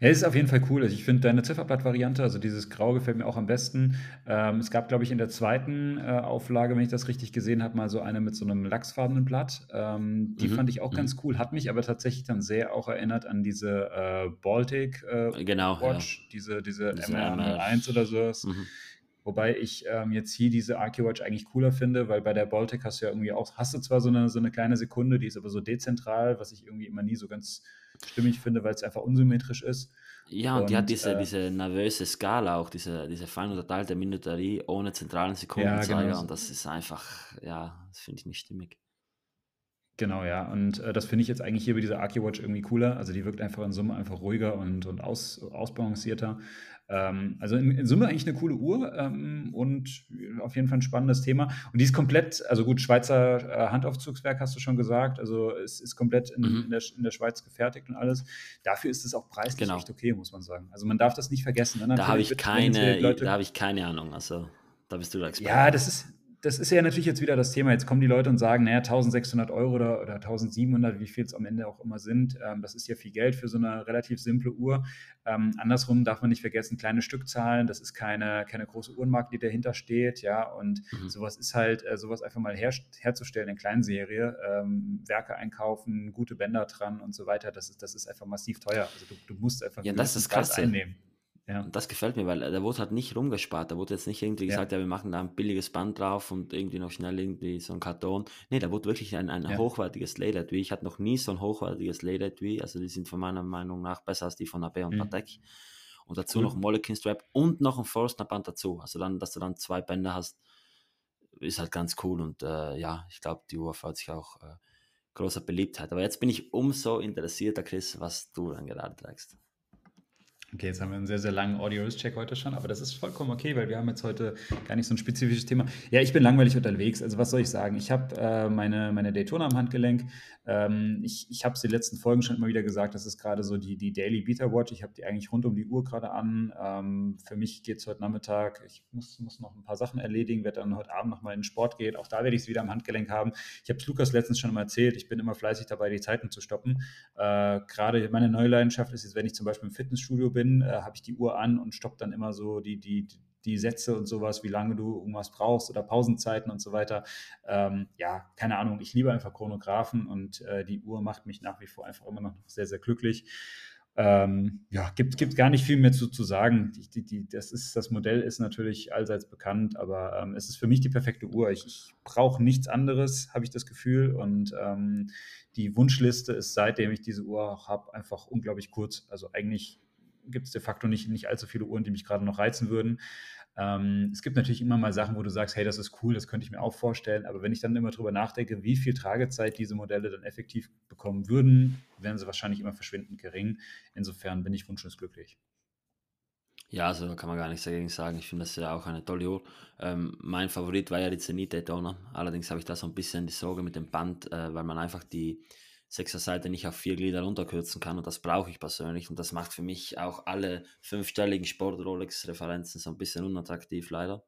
Ja, ist auf jeden Fall cool. Also ich finde deine Zifferblatt-Variante, also dieses Grau gefällt mir auch am besten. Ähm, es gab, glaube ich, in der zweiten äh, Auflage, wenn ich das richtig gesehen habe, mal so eine mit so einem lachsfarbenen Blatt. Ähm, die Mhm, fand ich auch mhm. ganz cool, hat mich aber tatsächlich dann sehr auch erinnert an diese äh, Baltic äh, Genau, ja. Watch, diese, diese Diese MR1 oder sowas. Mhm. Wobei ich ähm, jetzt hier diese Archewatch eigentlich cooler finde, weil bei der Baltic hast du ja irgendwie auch, hast du zwar so eine, so eine kleine Sekunde, die ist aber so dezentral, was ich irgendwie immer nie so ganz stimmig finde, weil es einfach unsymmetrisch ist. Ja, und die hat Und diese, äh, diese nervöse Skala auch, diese, diese fein unterteilte Minuterie ohne zentralen ja, Sekundenzeiger genau. und das ist einfach, ja, das finde ich nicht stimmig. Genau, ja. Und äh, das finde ich jetzt eigentlich hier bei dieser Archewatch irgendwie cooler. Also die wirkt einfach in Summe einfach ruhiger und, und aus, ausbalancierter. Ähm, also in, in Summe eigentlich eine coole Uhr ähm, und auf jeden Fall ein spannendes Thema. Und die ist komplett, also gut, Schweizer äh, Handaufzugswerk hast du schon gesagt. Also es ist komplett in, Mhm. in, der, in der Schweiz gefertigt und alles. Dafür ist es auch preislich Genau. echt okay, muss man sagen. Also man darf das nicht vergessen. Ne? Da habe ich keine, da habe ich keine Ahnung, also da bist du der Experte. ja, das ist, das ist ja natürlich jetzt wieder das Thema. Jetzt kommen die Leute und sagen, naja, 1600 Euro oder, oder 1700, wie viel es am Ende auch immer sind. Ähm, das ist ja viel Geld für so eine relativ simple Uhr. Ähm, andersrum darf man nicht vergessen, kleine Stückzahlen. Das ist keine, keine große Uhrenmarke, die dahinter steht. Ja, und Mhm. sowas ist halt, äh, sowas einfach mal her, herzustellen in Kleinserie, ähm, Werke einkaufen, gute Bänder dran und so weiter. Das ist, das ist einfach massiv teuer. Also du, du musst einfach Ja, das ist Krasse. einnehmen. Ja. Und das gefällt mir, weil da wurde halt nicht rumgespart. Da wurde jetzt nicht irgendwie Ja. gesagt, ja, wir machen da ein billiges Band drauf und irgendwie noch schnell irgendwie so ein Karton. Nee, da wurde wirklich ein, ein Ja. hochwertiges Leder-Etui. Ich hatte noch nie so ein hochwertiges Leder-Etui. Also die sind von meiner Meinung nach besser als die von AB und Mhm. Patek. Und dazu Cool. noch ein Moleskine Strap und noch ein Forstner Band dazu. Also dann, dass du dann zwei Bänder hast, ist halt ganz cool. Und äh, ja, ich glaube, die Uhr freut sich auch äh, großer Beliebtheit. Aber jetzt bin ich umso interessierter, Chris, was du dann gerade trägst. Okay, jetzt haben wir einen sehr, sehr langen Audio-Check heute schon, aber das ist vollkommen okay, weil wir haben jetzt heute gar nicht so ein spezifisches Thema. Ja, ich bin langweilig unterwegs, also was soll ich sagen? Ich habe äh, meine, meine Daytona am Handgelenk. Ähm, ich ich habe es die letzten Folgen schon immer wieder gesagt, das ist gerade so die, die Daily Beta Watch. Ich habe die eigentlich rund um die Uhr gerade an. Ähm, für mich geht es heute Nachmittag. Ich muss, muss noch ein paar Sachen erledigen, werde dann heute Abend nochmal in den Sport gehen. Auch da werde ich es wieder am Handgelenk haben. Ich habe es Lukas letztens schon mal erzählt, ich bin immer fleißig dabei, die Zeiten zu stoppen. Äh, gerade meine neue Leidenschaft ist jetzt, wenn ich zum Beispiel im Fitnessstudio bin, äh, habe ich die Uhr an und stoppe dann immer so die, die, die Sätze und sowas, wie lange du irgendwas brauchst oder Pausenzeiten und so weiter. Ähm, ja, keine Ahnung, ich liebe einfach Chronographen und äh, die Uhr macht mich nach wie vor einfach immer noch sehr, sehr glücklich. Ähm, ja, gibt, gibt gar nicht viel mehr zu, zu sagen. Die, die, die, das, ist, das Modell ist natürlich allseits bekannt, aber ähm, es ist für mich die perfekte Uhr. Ich, ich brauche nichts anderes, habe ich das Gefühl. Und ähm, die Wunschliste ist, seitdem ich diese Uhr habe, einfach unglaublich kurz. Also eigentlich gibt es de facto nicht, nicht allzu viele Uhren, die mich gerade noch reizen würden. Ähm, es gibt natürlich immer mal Sachen, wo du sagst, hey, das ist cool, das könnte ich mir auch vorstellen. Aber wenn ich dann immer drüber nachdenke, wie viel Tragezeit diese Modelle dann effektiv bekommen würden, wären sie wahrscheinlich immer verschwindend gering. Insofern bin ich wunschlos glücklich. Ja, also kann man gar nichts dagegen sagen. Ich finde das ja auch eine tolle Uhr. Ähm, mein Favorit war ja die Zenit Daytona. Allerdings habe ich da so ein bisschen die Sorge mit dem Band, äh, weil man einfach die Sechser-Seite nicht auf vier Glieder runterkürzen kann und das brauche ich persönlich und das macht für mich auch alle fünfstelligen Sport-Rolex-Referenzen so ein bisschen unattraktiv leider.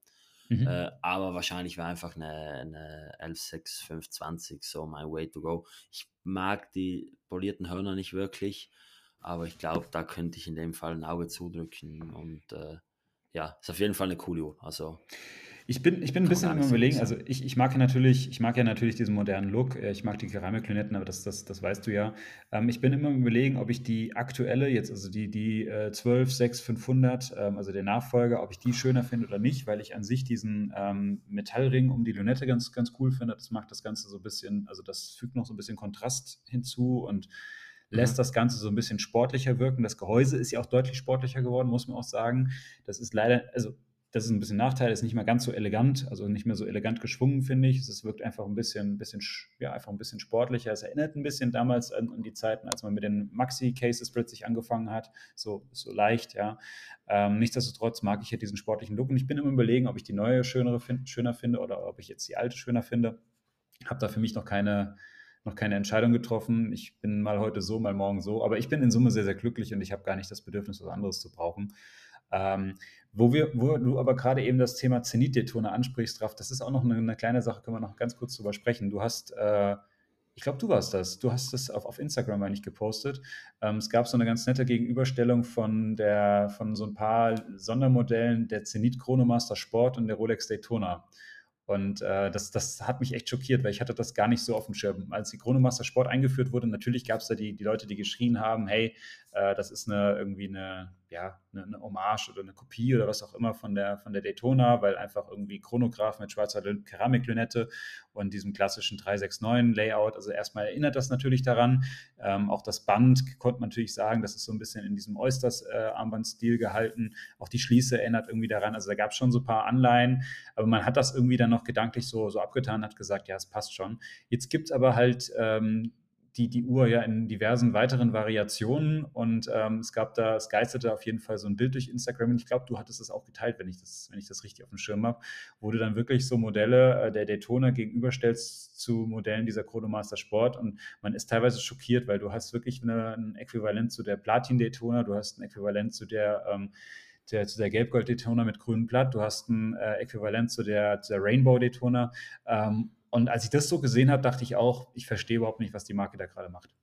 Mhm. Äh, aber wahrscheinlich wäre einfach eine, eine 116520 so my way to go. Ich mag die polierten Hörner nicht wirklich, aber ich glaube, da könnte ich in dem Fall ein Auge zudrücken und äh, ja, ist auf jeden Fall eine coole Uhr. Also ich bin, ich bin ein bisschen am überlegen, also ich, ich mag ja natürlich, ich mag ja natürlich diesen modernen Look, äh, ich mag die Keramiklünetten, aber das, das, das weißt du ja. Ähm, ich bin immer am überlegen, ob ich die aktuelle, jetzt also die, die äh, 12, 6, 500, ähm, also der Nachfolger, ob ich die schöner finde oder nicht, weil ich an sich diesen ähm, Metallring um die Lünette ganz, ganz cool finde. Das macht das Ganze so ein bisschen, also das fügt noch so ein bisschen Kontrast hinzu und lässt mhm. das Ganze so ein bisschen sportlicher wirken. Das Gehäuse ist ja auch deutlich sportlicher geworden, muss man auch sagen. Das ist leider, also das ist ein bisschen Nachteil, ist nicht mehr ganz so elegant, also nicht mehr so elegant geschwungen, finde ich. Es wirkt einfach ein bisschen, bisschen, ja, einfach ein bisschen sportlicher. Es erinnert ein bisschen damals an, an die Zeiten, als man mit den Maxi-Cases plötzlich angefangen hat. So, so leicht, ja. Ähm, nichtsdestotrotz mag ich ja diesen sportlichen Look und ich bin immer überlegen, ob ich die neue schönere find, schöner finde oder ob ich jetzt die alte schöner finde. Habe da für mich noch keine, noch keine Entscheidung getroffen. Ich bin mal heute so, mal morgen so, aber ich bin in Summe sehr, sehr glücklich und ich habe gar nicht das Bedürfnis, was anderes zu brauchen. Ähm, wo, wir, wo du aber gerade eben das Thema Zenit-Detone ansprichst, Raf, das ist auch noch eine, eine, kleine Sache, können wir noch ganz kurz drüber sprechen. Du hast, äh, ich glaube, du warst das, du hast das auf, auf Instagram eigentlich gepostet. Ähm, es gab so eine ganz nette Gegenüberstellung von, der, von so ein paar Sondermodellen der Zenit Chronomaster Sport und der Rolex Daytona. Und äh, das, das hat mich echt schockiert, weil ich hatte das gar nicht so auf dem Schirm. Als die Chronomaster Sport eingeführt wurde, natürlich gab es da die, die Leute, die geschrien haben, hey, äh, das ist eine, irgendwie eine, ja, eine, eine, Hommage oder eine Kopie oder was auch immer von der, von der Daytona, weil einfach irgendwie Chronograph mit schwarzer Keramiklünette und diesem klassischen 369-Layout, also erstmal erinnert das natürlich daran. Ähm, auch das Band konnte man natürlich sagen, das ist so ein bisschen in diesem Oysters-Armbandstil äh, gehalten. Auch die Schließe erinnert irgendwie daran. Also da gab es schon so ein paar Anleihen, aber man hat das irgendwie dann noch gedanklich so, so abgetan, hat gesagt, ja, es passt schon. Jetzt gibt es aber halt ähm, die, die Uhr ja in diversen weiteren Variationen und ähm, es gab da, es geisterte auf jeden Fall so ein Bild durch Instagram und ich glaube, du hattest es auch geteilt, wenn ich das, wenn ich das richtig auf dem Schirm habe, wo du dann wirklich so Modelle äh, der Daytona gegenüberstellst zu Modellen dieser Chronomaster Sport und man ist teilweise schockiert, weil du hast wirklich eine, ein Äquivalent zu der Platin Daytona, du hast ein Äquivalent zu der ähm, der, zu der Gelbgold Daytona mit grünem Blatt, du hast ein äh, Äquivalent zu der, zu der Rainbow Daytona ähm, und als ich das so gesehen habe, dachte ich auch, ich verstehe überhaupt nicht, was die Marke da gerade macht.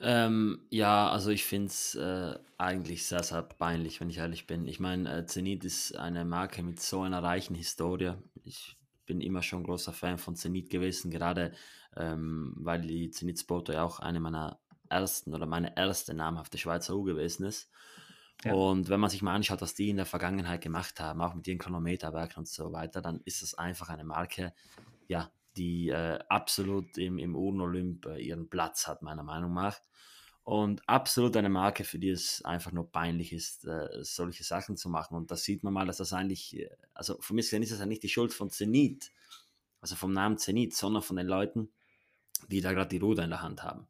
Ähm, ja, also ich finde es äh, eigentlich sehr, sehr peinlich, wenn ich ehrlich bin. Ich meine, äh, Zenit ist eine Marke mit so einer reichen Historie. Ich bin immer schon großer Fan von Zenit gewesen, gerade ähm, weil die Zenit Sport ja auch eine meiner ersten oder meine erste namhafte Schweizer Uhr gewesen ist. Und wenn man sich mal anschaut, was die in der Vergangenheit gemacht haben, auch mit ihren Chronometerwerken und so weiter, dann ist es einfach eine Marke, ja, die äh, absolut im, im Urnolymp äh, ihren Platz hat, meiner Meinung nach. Und absolut eine Marke, für die es einfach nur peinlich ist, äh, solche Sachen zu machen. Und da sieht man mal, dass das eigentlich, äh, also für mich ist das ja nicht die Schuld von Zenit, also vom Namen Zenit, sondern von den Leuten, die da gerade die Ruder in der Hand haben.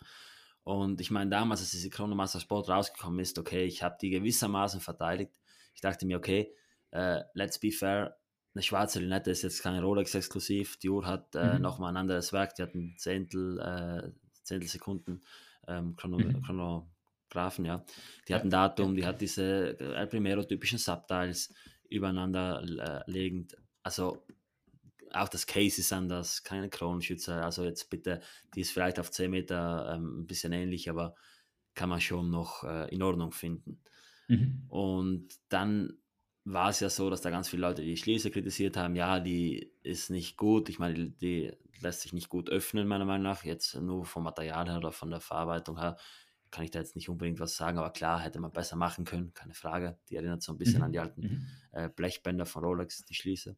Und ich meine, damals, als diese Chronomaster Sport rausgekommen ist, okay, ich habe die gewissermaßen verteidigt. Ich dachte mir, okay, uh, let's be fair, eine schwarze Lünette ist jetzt keine Rolex-exklusiv. Die Uhr hat äh, mhm. nochmal ein anderes Werk, die hat ein Zehntel, äh, Zehntel Sekunden ähm, Chrono mhm. Chronographen, ja. Die hat ein Datum, die hat diese äh, El Primero-typischen Subtiles übereinander äh, legend. Also auch das Case ist anders, keine Kronenschützer. Also jetzt bitte, die ist vielleicht auf 10 Meter ähm, ein bisschen ähnlich, aber kann man schon noch äh, in Ordnung finden. Mhm. Und dann war es ja so, dass da ganz viele Leute die Schließe kritisiert haben, ja, die ist nicht gut. Ich meine, die, die lässt sich nicht gut öffnen, meiner Meinung nach. Jetzt nur vom Material her oder von der Verarbeitung her kann ich da jetzt nicht unbedingt was sagen, aber klar, hätte man besser machen können, keine Frage. Die erinnert so ein bisschen mhm. an die alten mhm. äh, Blechbänder von Rolex, die Schließe.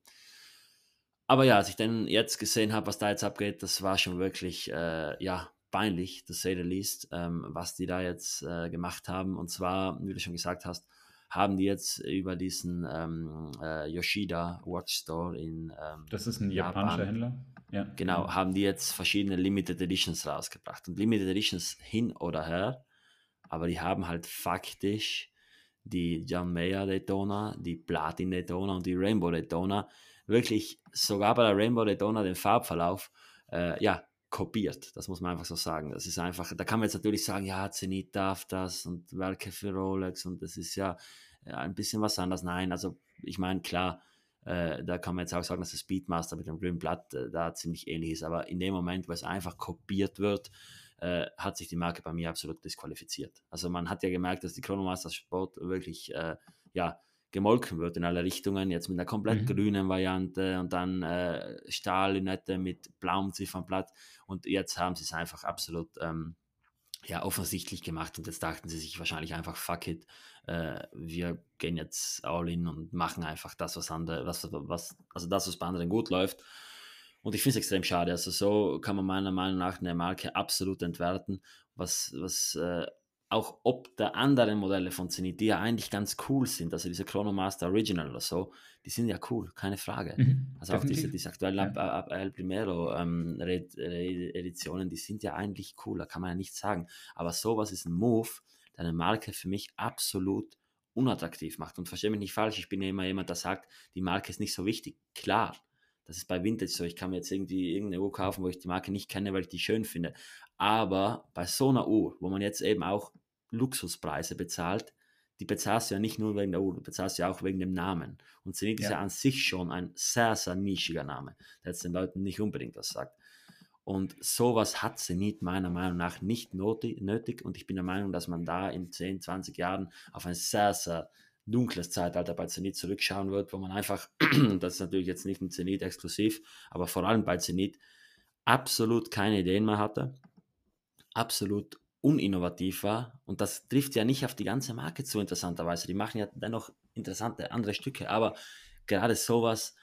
Aber ja, als ich dann jetzt gesehen habe, was da jetzt abgeht, das war schon wirklich, äh, ja, peinlich, to say the least, ähm, was die da jetzt äh, gemacht haben. Und zwar, wie du schon gesagt hast, haben die jetzt über diesen ähm, äh, Yoshida Watch Store in ähm, Das ist ein japanischer Händler? Ja. Genau, haben die jetzt verschiedene Limited Editions rausgebracht. Und Limited Editions hin oder her, aber die haben halt faktisch die John Mayer Daytona, die Platin Daytona und die Rainbow Daytona wirklich sogar bei der Rainbow Daytona den Farbverlauf äh, ja, kopiert. Das muss man einfach so sagen. Das ist einfach, da kann man jetzt natürlich sagen, ja, Zenit darf das und Werke für Rolex und das ist ja, ja ein bisschen was anderes. Nein, also ich meine, klar, äh, da kann man jetzt auch sagen, dass das Speedmaster mit dem grünen Blatt äh, da ziemlich ähnlich ist. Aber in dem Moment, wo es einfach kopiert wird, äh, hat sich die Marke bei mir absolut disqualifiziert. Also man hat ja gemerkt, dass die Chronomaster Sport wirklich äh, ja, gemolken wird in alle Richtungen, jetzt mit einer komplett mhm. grünen Variante und dann äh, Stahllünette mit blauem Ziffernblatt und jetzt haben sie es einfach absolut ähm, ja, offensichtlich gemacht und jetzt dachten sie sich wahrscheinlich einfach, fuck it, äh, wir gehen jetzt all in und machen einfach das, was andere, was, was, also das, was bei anderen gut läuft. Und ich finde es extrem schade. Also so kann man meiner Meinung nach eine Marke absolut entwerten, was, was äh, auch ob der anderen Modelle von Zenit, die ja eigentlich ganz cool sind, also diese Chronomaster Original oder so, die sind ja cool, keine Frage. Mhm, also auch diese, diese aktuellen ja. El Primero ähm, Editionen, die sind ja eigentlich cool, da kann man ja nichts sagen. Aber sowas ist ein Move, der eine Marke für mich absolut unattraktiv macht. Und verstehe mich nicht falsch, ich bin ja immer jemand, der sagt, die Marke ist nicht so wichtig. Klar, das ist bei Vintage so. Ich kann mir jetzt irgendwie irgendeine Uhr kaufen, wo ich die Marke nicht kenne, weil ich die schön finde. Aber bei so einer Uhr, wo man jetzt eben auch Luxuspreise bezahlt, die bezahlst du ja nicht nur wegen der Uhr, du bezahlst ja auch wegen dem Namen. Und Zenit ja. ist ja an sich schon ein sehr, sehr nischiger Name, der jetzt den Leuten nicht unbedingt was sagt. Und sowas hat Zenit meiner Meinung nach nicht nötig. Und ich bin der Meinung, dass man da in 10, 20 Jahren auf ein sehr, sehr dunkles Zeitalter bei Zenit zurückschauen wird, wo man einfach, das ist natürlich jetzt nicht ein Zenit exklusiv, aber vor allem bei Zenit absolut keine Ideen mehr hatte, absolut uninnovativ war. Und das trifft ja nicht auf die ganze Marke zu, interessanterweise. Die machen ja dennoch interessante andere Stücke, aber gerade sowas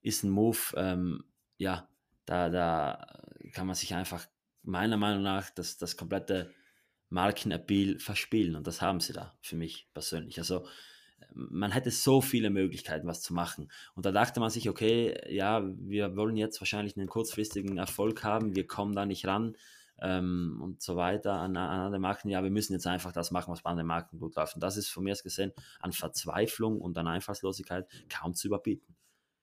ist ein Move, ähm, ja, da, da kann man sich einfach meiner Meinung nach das, das komplette Markenappeal verspielen und das haben sie da für mich persönlich. Also man hätte so viele Möglichkeiten, was zu machen. Und da dachte man sich, okay, ja, wir wollen jetzt wahrscheinlich einen kurzfristigen Erfolg haben, wir kommen da nicht ran ähm, und so weiter an, an andere Marken. Ja, wir müssen jetzt einfach das machen, was bei anderen Marken gut läuft. Und das ist von mir aus gesehen an Verzweiflung und an Einfallslosigkeit kaum zu überbieten.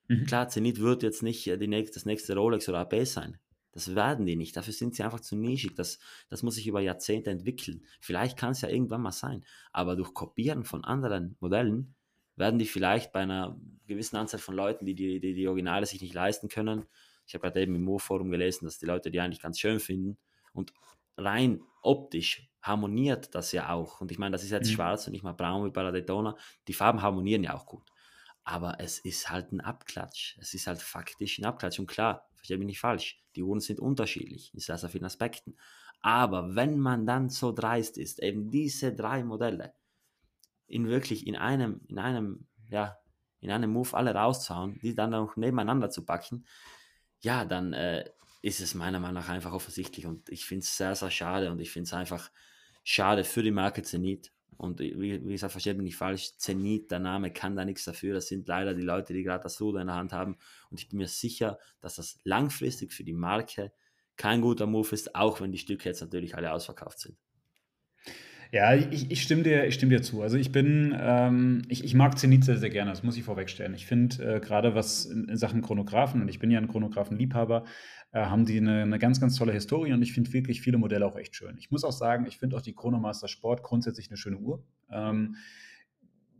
Mhm. Klar, Zenit wird jetzt nicht die nächste, das nächste Rolex oder AB sein. Das werden die nicht. Dafür sind sie einfach zu nischig. Das, das muss sich über Jahrzehnte entwickeln. Vielleicht kann es ja irgendwann mal sein. Aber durch Kopieren von anderen Modellen werden die vielleicht bei einer gewissen Anzahl von Leuten, die die, die, die Originale sich nicht leisten können. Ich habe gerade eben im Mo-Forum gelesen, dass die Leute die eigentlich ganz schön finden. Und rein optisch harmoniert das ja auch. Und ich meine, das ist jetzt mhm. schwarz und nicht mal braun wie bei der Daytona. Die Farben harmonieren ja auch gut. Aber es ist halt ein Abklatsch. Es ist halt faktisch ein Abklatsch. Und klar, verstehe mich nicht falsch, die Uhren sind unterschiedlich in sehr, sehr vielen Aspekten. Aber wenn man dann so dreist ist, eben diese drei Modelle in wirklich in einem, in einem, ja, in einem Move alle rauszuhauen, die dann auch nebeneinander zu packen, ja, dann äh, ist es meiner Meinung nach einfach offensichtlich und ich finde es sehr, sehr schade und ich finde es einfach schade für die Marke Zenit und wie, wie gesagt, versteht mich nicht falsch, Zenit, der Name kann da nichts dafür. Das sind leider die Leute, die gerade das Ruder in der Hand haben. Und ich bin mir sicher, dass das langfristig für die Marke kein guter Move ist, auch wenn die Stücke jetzt natürlich alle ausverkauft sind. Ja, ich, ich, stimme dir, ich stimme dir zu. Also ich bin, ähm, ich, ich mag Zenit sehr, sehr gerne, das muss ich vorwegstellen. Ich finde äh, gerade was in, in, Sachen Chronographen, und ich bin ja ein Chronographenliebhaber, äh, haben die eine, eine, ganz, ganz tolle Historie und ich finde wirklich viele Modelle auch echt schön. Ich muss auch sagen, ich finde auch die Chronomaster Sport grundsätzlich eine schöne Uhr. Ähm,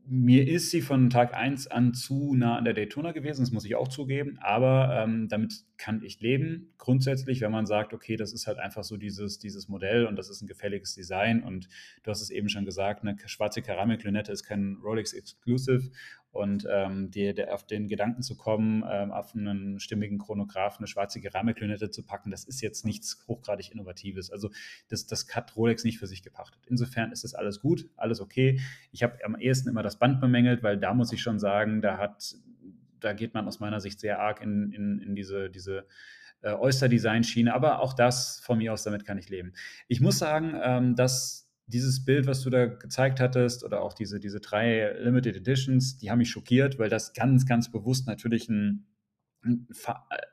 mir ist sie von Tag 1 an zu nah an der Daytona gewesen, das muss ich auch zugeben, aber ähm, damit kann ich leben. Grundsätzlich, wenn man sagt, okay, das ist halt einfach so dieses, dieses Modell und das ist ein gefälliges Design und du hast es eben schon gesagt, eine schwarze Keramiklünette ist kein Rolex Exclusive und ähm, die, der, auf den Gedanken zu kommen, ähm, auf einen stimmigen Chronograph eine schwarze Keramiklünette zu packen, das ist jetzt nichts hochgradig Innovatives. Also das, das hat Rolex nicht für sich gepachtet. Insofern ist das alles gut, alles okay. Ich habe am ehesten immer das Band bemängelt, weil da muss ich schon sagen, da hat, da geht man aus meiner Sicht sehr arg in, in, in diese, diese äh, Oyster-Design-Schiene, aber auch das von mir aus, damit kann ich leben. Ich muss sagen, ähm, dass dieses Bild, was du da gezeigt hattest, oder auch diese, diese drei Limited Editions, die haben mich schockiert, weil das ganz, ganz bewusst natürlich ein, ein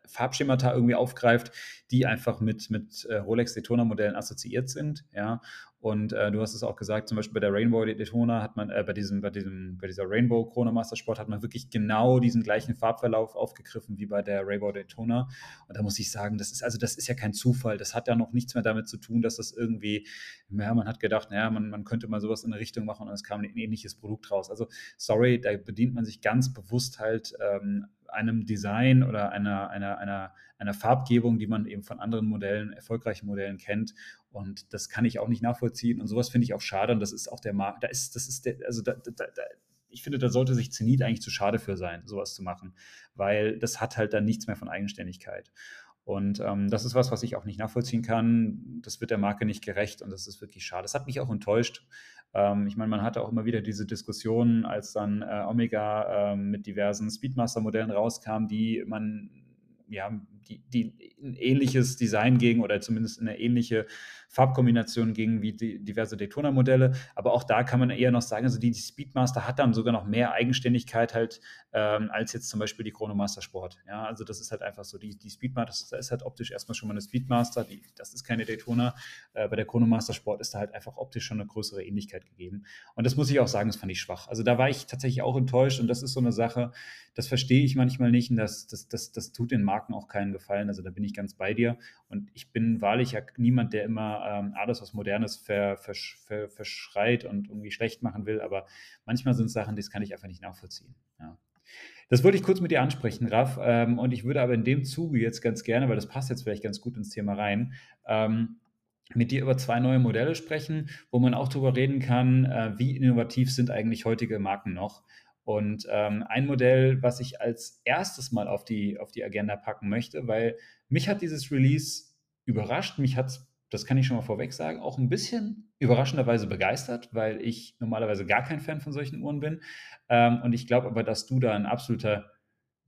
Farbschemata irgendwie aufgreift, die einfach mit, mit äh, Rolex Daytona Modellen assoziiert sind. Ja. Und äh, du hast es auch gesagt, zum Beispiel bei der Rainbow Daytona hat man, äh, bei, diesem, bei, diesem, bei dieser Rainbow Chronomaster Sport hat man wirklich genau diesen gleichen Farbverlauf aufgegriffen wie bei der Rainbow Daytona. Und da muss ich sagen, das ist, also das ist ja kein Zufall. Das hat ja noch nichts mehr damit zu tun, dass das irgendwie, ja, man hat gedacht, naja, man, man könnte mal sowas in eine Richtung machen und es kam ein ähnliches Produkt raus. Also, sorry, da bedient man sich ganz bewusst halt ähm, einem Design oder einer, einer, einer, einer Farbgebung, die man eben von anderen Modellen, erfolgreichen Modellen kennt. Und das kann ich auch nicht nachvollziehen. Und sowas finde ich auch schade. Und das ist auch der Markt, da ist, das ist der, also da, da, da, ich finde, da sollte sich Zenit eigentlich zu schade für sein, sowas zu machen, weil das hat halt dann nichts mehr von Eigenständigkeit. Und ähm, das ist was, was ich auch nicht nachvollziehen kann. Das wird der Marke nicht gerecht und das ist wirklich schade. Das hat mich auch enttäuscht. Ähm, ich meine, man hatte auch immer wieder diese Diskussionen, als dann äh, Omega äh, mit diversen Speedmaster-Modellen rauskam, die man ja, die, die ein ähnliches Design gegen oder zumindest eine ähnliche Farbkombination gegen wie die diverse Daytona-Modelle. Aber auch da kann man eher noch sagen, also die, die, Speedmaster hat dann sogar noch mehr Eigenständigkeit halt ähm, als jetzt zum Beispiel die Chronomaster Sport. Ja, also das ist halt einfach so. Die, die Speedmaster ist halt optisch erstmal schon mal eine Speedmaster. Die, das ist keine Daytona. Äh, bei der Chronomaster Sport ist da halt einfach optisch schon eine größere Ähnlichkeit gegeben. Und das muss ich auch sagen, das fand ich schwach. Also da war ich tatsächlich auch enttäuscht und das ist so eine Sache, das verstehe ich manchmal nicht und das, das, das, das tut den Marken auch keinen Gefallen. Also da bin ich ganz bei dir. Und ich bin wahrlich ja niemand, der immer ähm, alles, was Modernes ver, versch, ver, verschreit und irgendwie schlecht machen will. Aber manchmal sind es Sachen, das kann ich einfach nicht nachvollziehen. Ja. Das wollte ich kurz mit dir ansprechen, Raff. Ähm, und ich würde aber in dem Zuge jetzt ganz gerne, weil das passt jetzt vielleicht ganz gut ins Thema rein, ähm, mit dir über zwei neue Modelle sprechen, wo man auch darüber reden kann, äh, wie innovativ sind eigentlich heutige Marken noch. Und ähm, ein Modell, was ich als erstes mal auf die, auf die Agenda packen möchte, weil mich hat dieses Release überrascht, mich hat das kann ich schon mal vorweg sagen, auch ein bisschen überraschenderweise begeistert, weil ich normalerweise gar kein Fan von solchen Uhren bin. Ähm, und ich glaube aber, dass du da ein absoluter,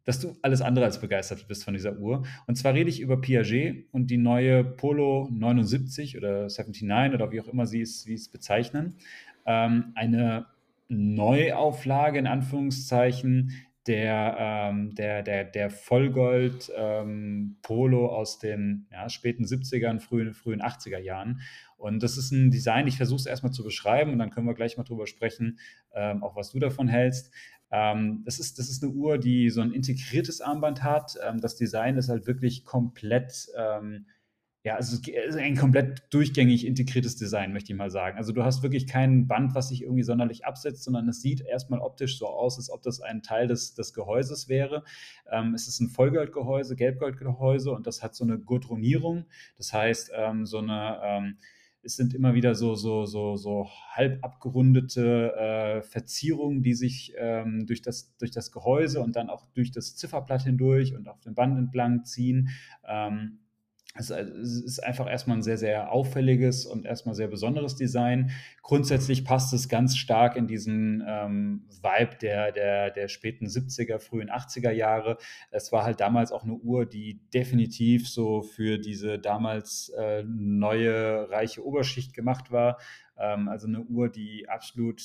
dass du alles andere als begeistert bist von dieser Uhr. Und zwar rede ich über Piaget und die neue Polo 79 oder 79 oder wie auch immer sie es, wie es bezeichnen. Ähm, eine Neuauflage in Anführungszeichen der, ähm, der, der, der Vollgold ähm, Polo aus den ja, späten 70ern, frühen, frühen 80er Jahren. Und das ist ein Design, ich versuche es erstmal zu beschreiben und dann können wir gleich mal drüber sprechen, ähm, auch was du davon hältst. Ähm, das, ist, das ist eine Uhr, die so ein integriertes Armband hat. Ähm, das Design ist halt wirklich komplett ja, also es ist ein komplett durchgängig integriertes Design, möchte ich mal sagen. Also du hast wirklich kein Band, was sich irgendwie sonderlich absetzt, sondern es sieht erstmal optisch so aus, als ob das ein Teil des, des Gehäuses wäre. Ähm, es ist ein Vollgoldgehäuse, Gelbgoldgehäuse und das hat so eine Gurtronierung. Das heißt, ähm, so eine, ähm, es sind immer wieder so, so, so, so halb abgerundete äh, Verzierungen, die sich ähm, durch, das, durch das Gehäuse und dann auch durch das Zifferblatt hindurch und auf dem Band entlang ziehen. Ähm, es ist einfach erstmal ein sehr, sehr auffälliges und erstmal sehr besonderes Design. Grundsätzlich passt es ganz stark in diesen ähm, Vibe der, der, der späten 70er, frühen 80er Jahre. Es war halt damals auch eine Uhr, die definitiv so für diese damals äh, neue, reiche Oberschicht gemacht war. Ähm, also eine Uhr, die absolut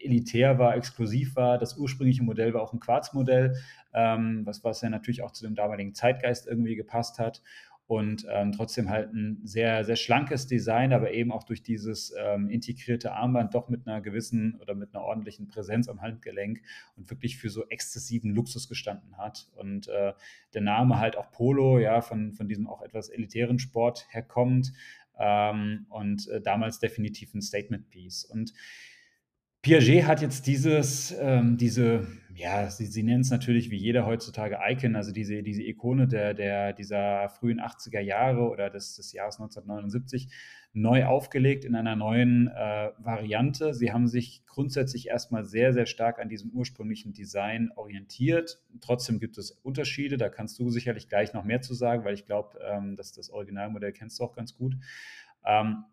elitär war, exklusiv war. Das ursprüngliche Modell war auch ein Quarzmodell, ähm, was, was ja natürlich auch zu dem damaligen Zeitgeist irgendwie gepasst hat und ähm, trotzdem halt ein sehr, sehr schlankes Design, aber eben auch durch dieses ähm, integrierte Armband doch mit einer gewissen oder mit einer ordentlichen Präsenz am Handgelenk und wirklich für so exzessiven Luxus gestanden hat. Und äh, der Name halt auch Polo, ja, von, von diesem auch etwas elitären Sport herkommt ähm, und äh, damals definitiv ein Statement-Piece. Und Piaget hat jetzt dieses, ähm, diese, ja, sie, sie nennen es natürlich wie jeder heutzutage Icon, also diese, diese Ikone der, der, dieser frühen 80er Jahre oder des, des Jahres 1979 neu aufgelegt in einer neuen äh, Variante. Sie haben sich grundsätzlich erstmal sehr, sehr stark an diesem ursprünglichen Design orientiert. Trotzdem gibt es Unterschiede, da kannst du sicherlich gleich noch mehr zu sagen, weil ich glaube, ähm, dass das Originalmodell kennst du auch ganz gut. Ähm,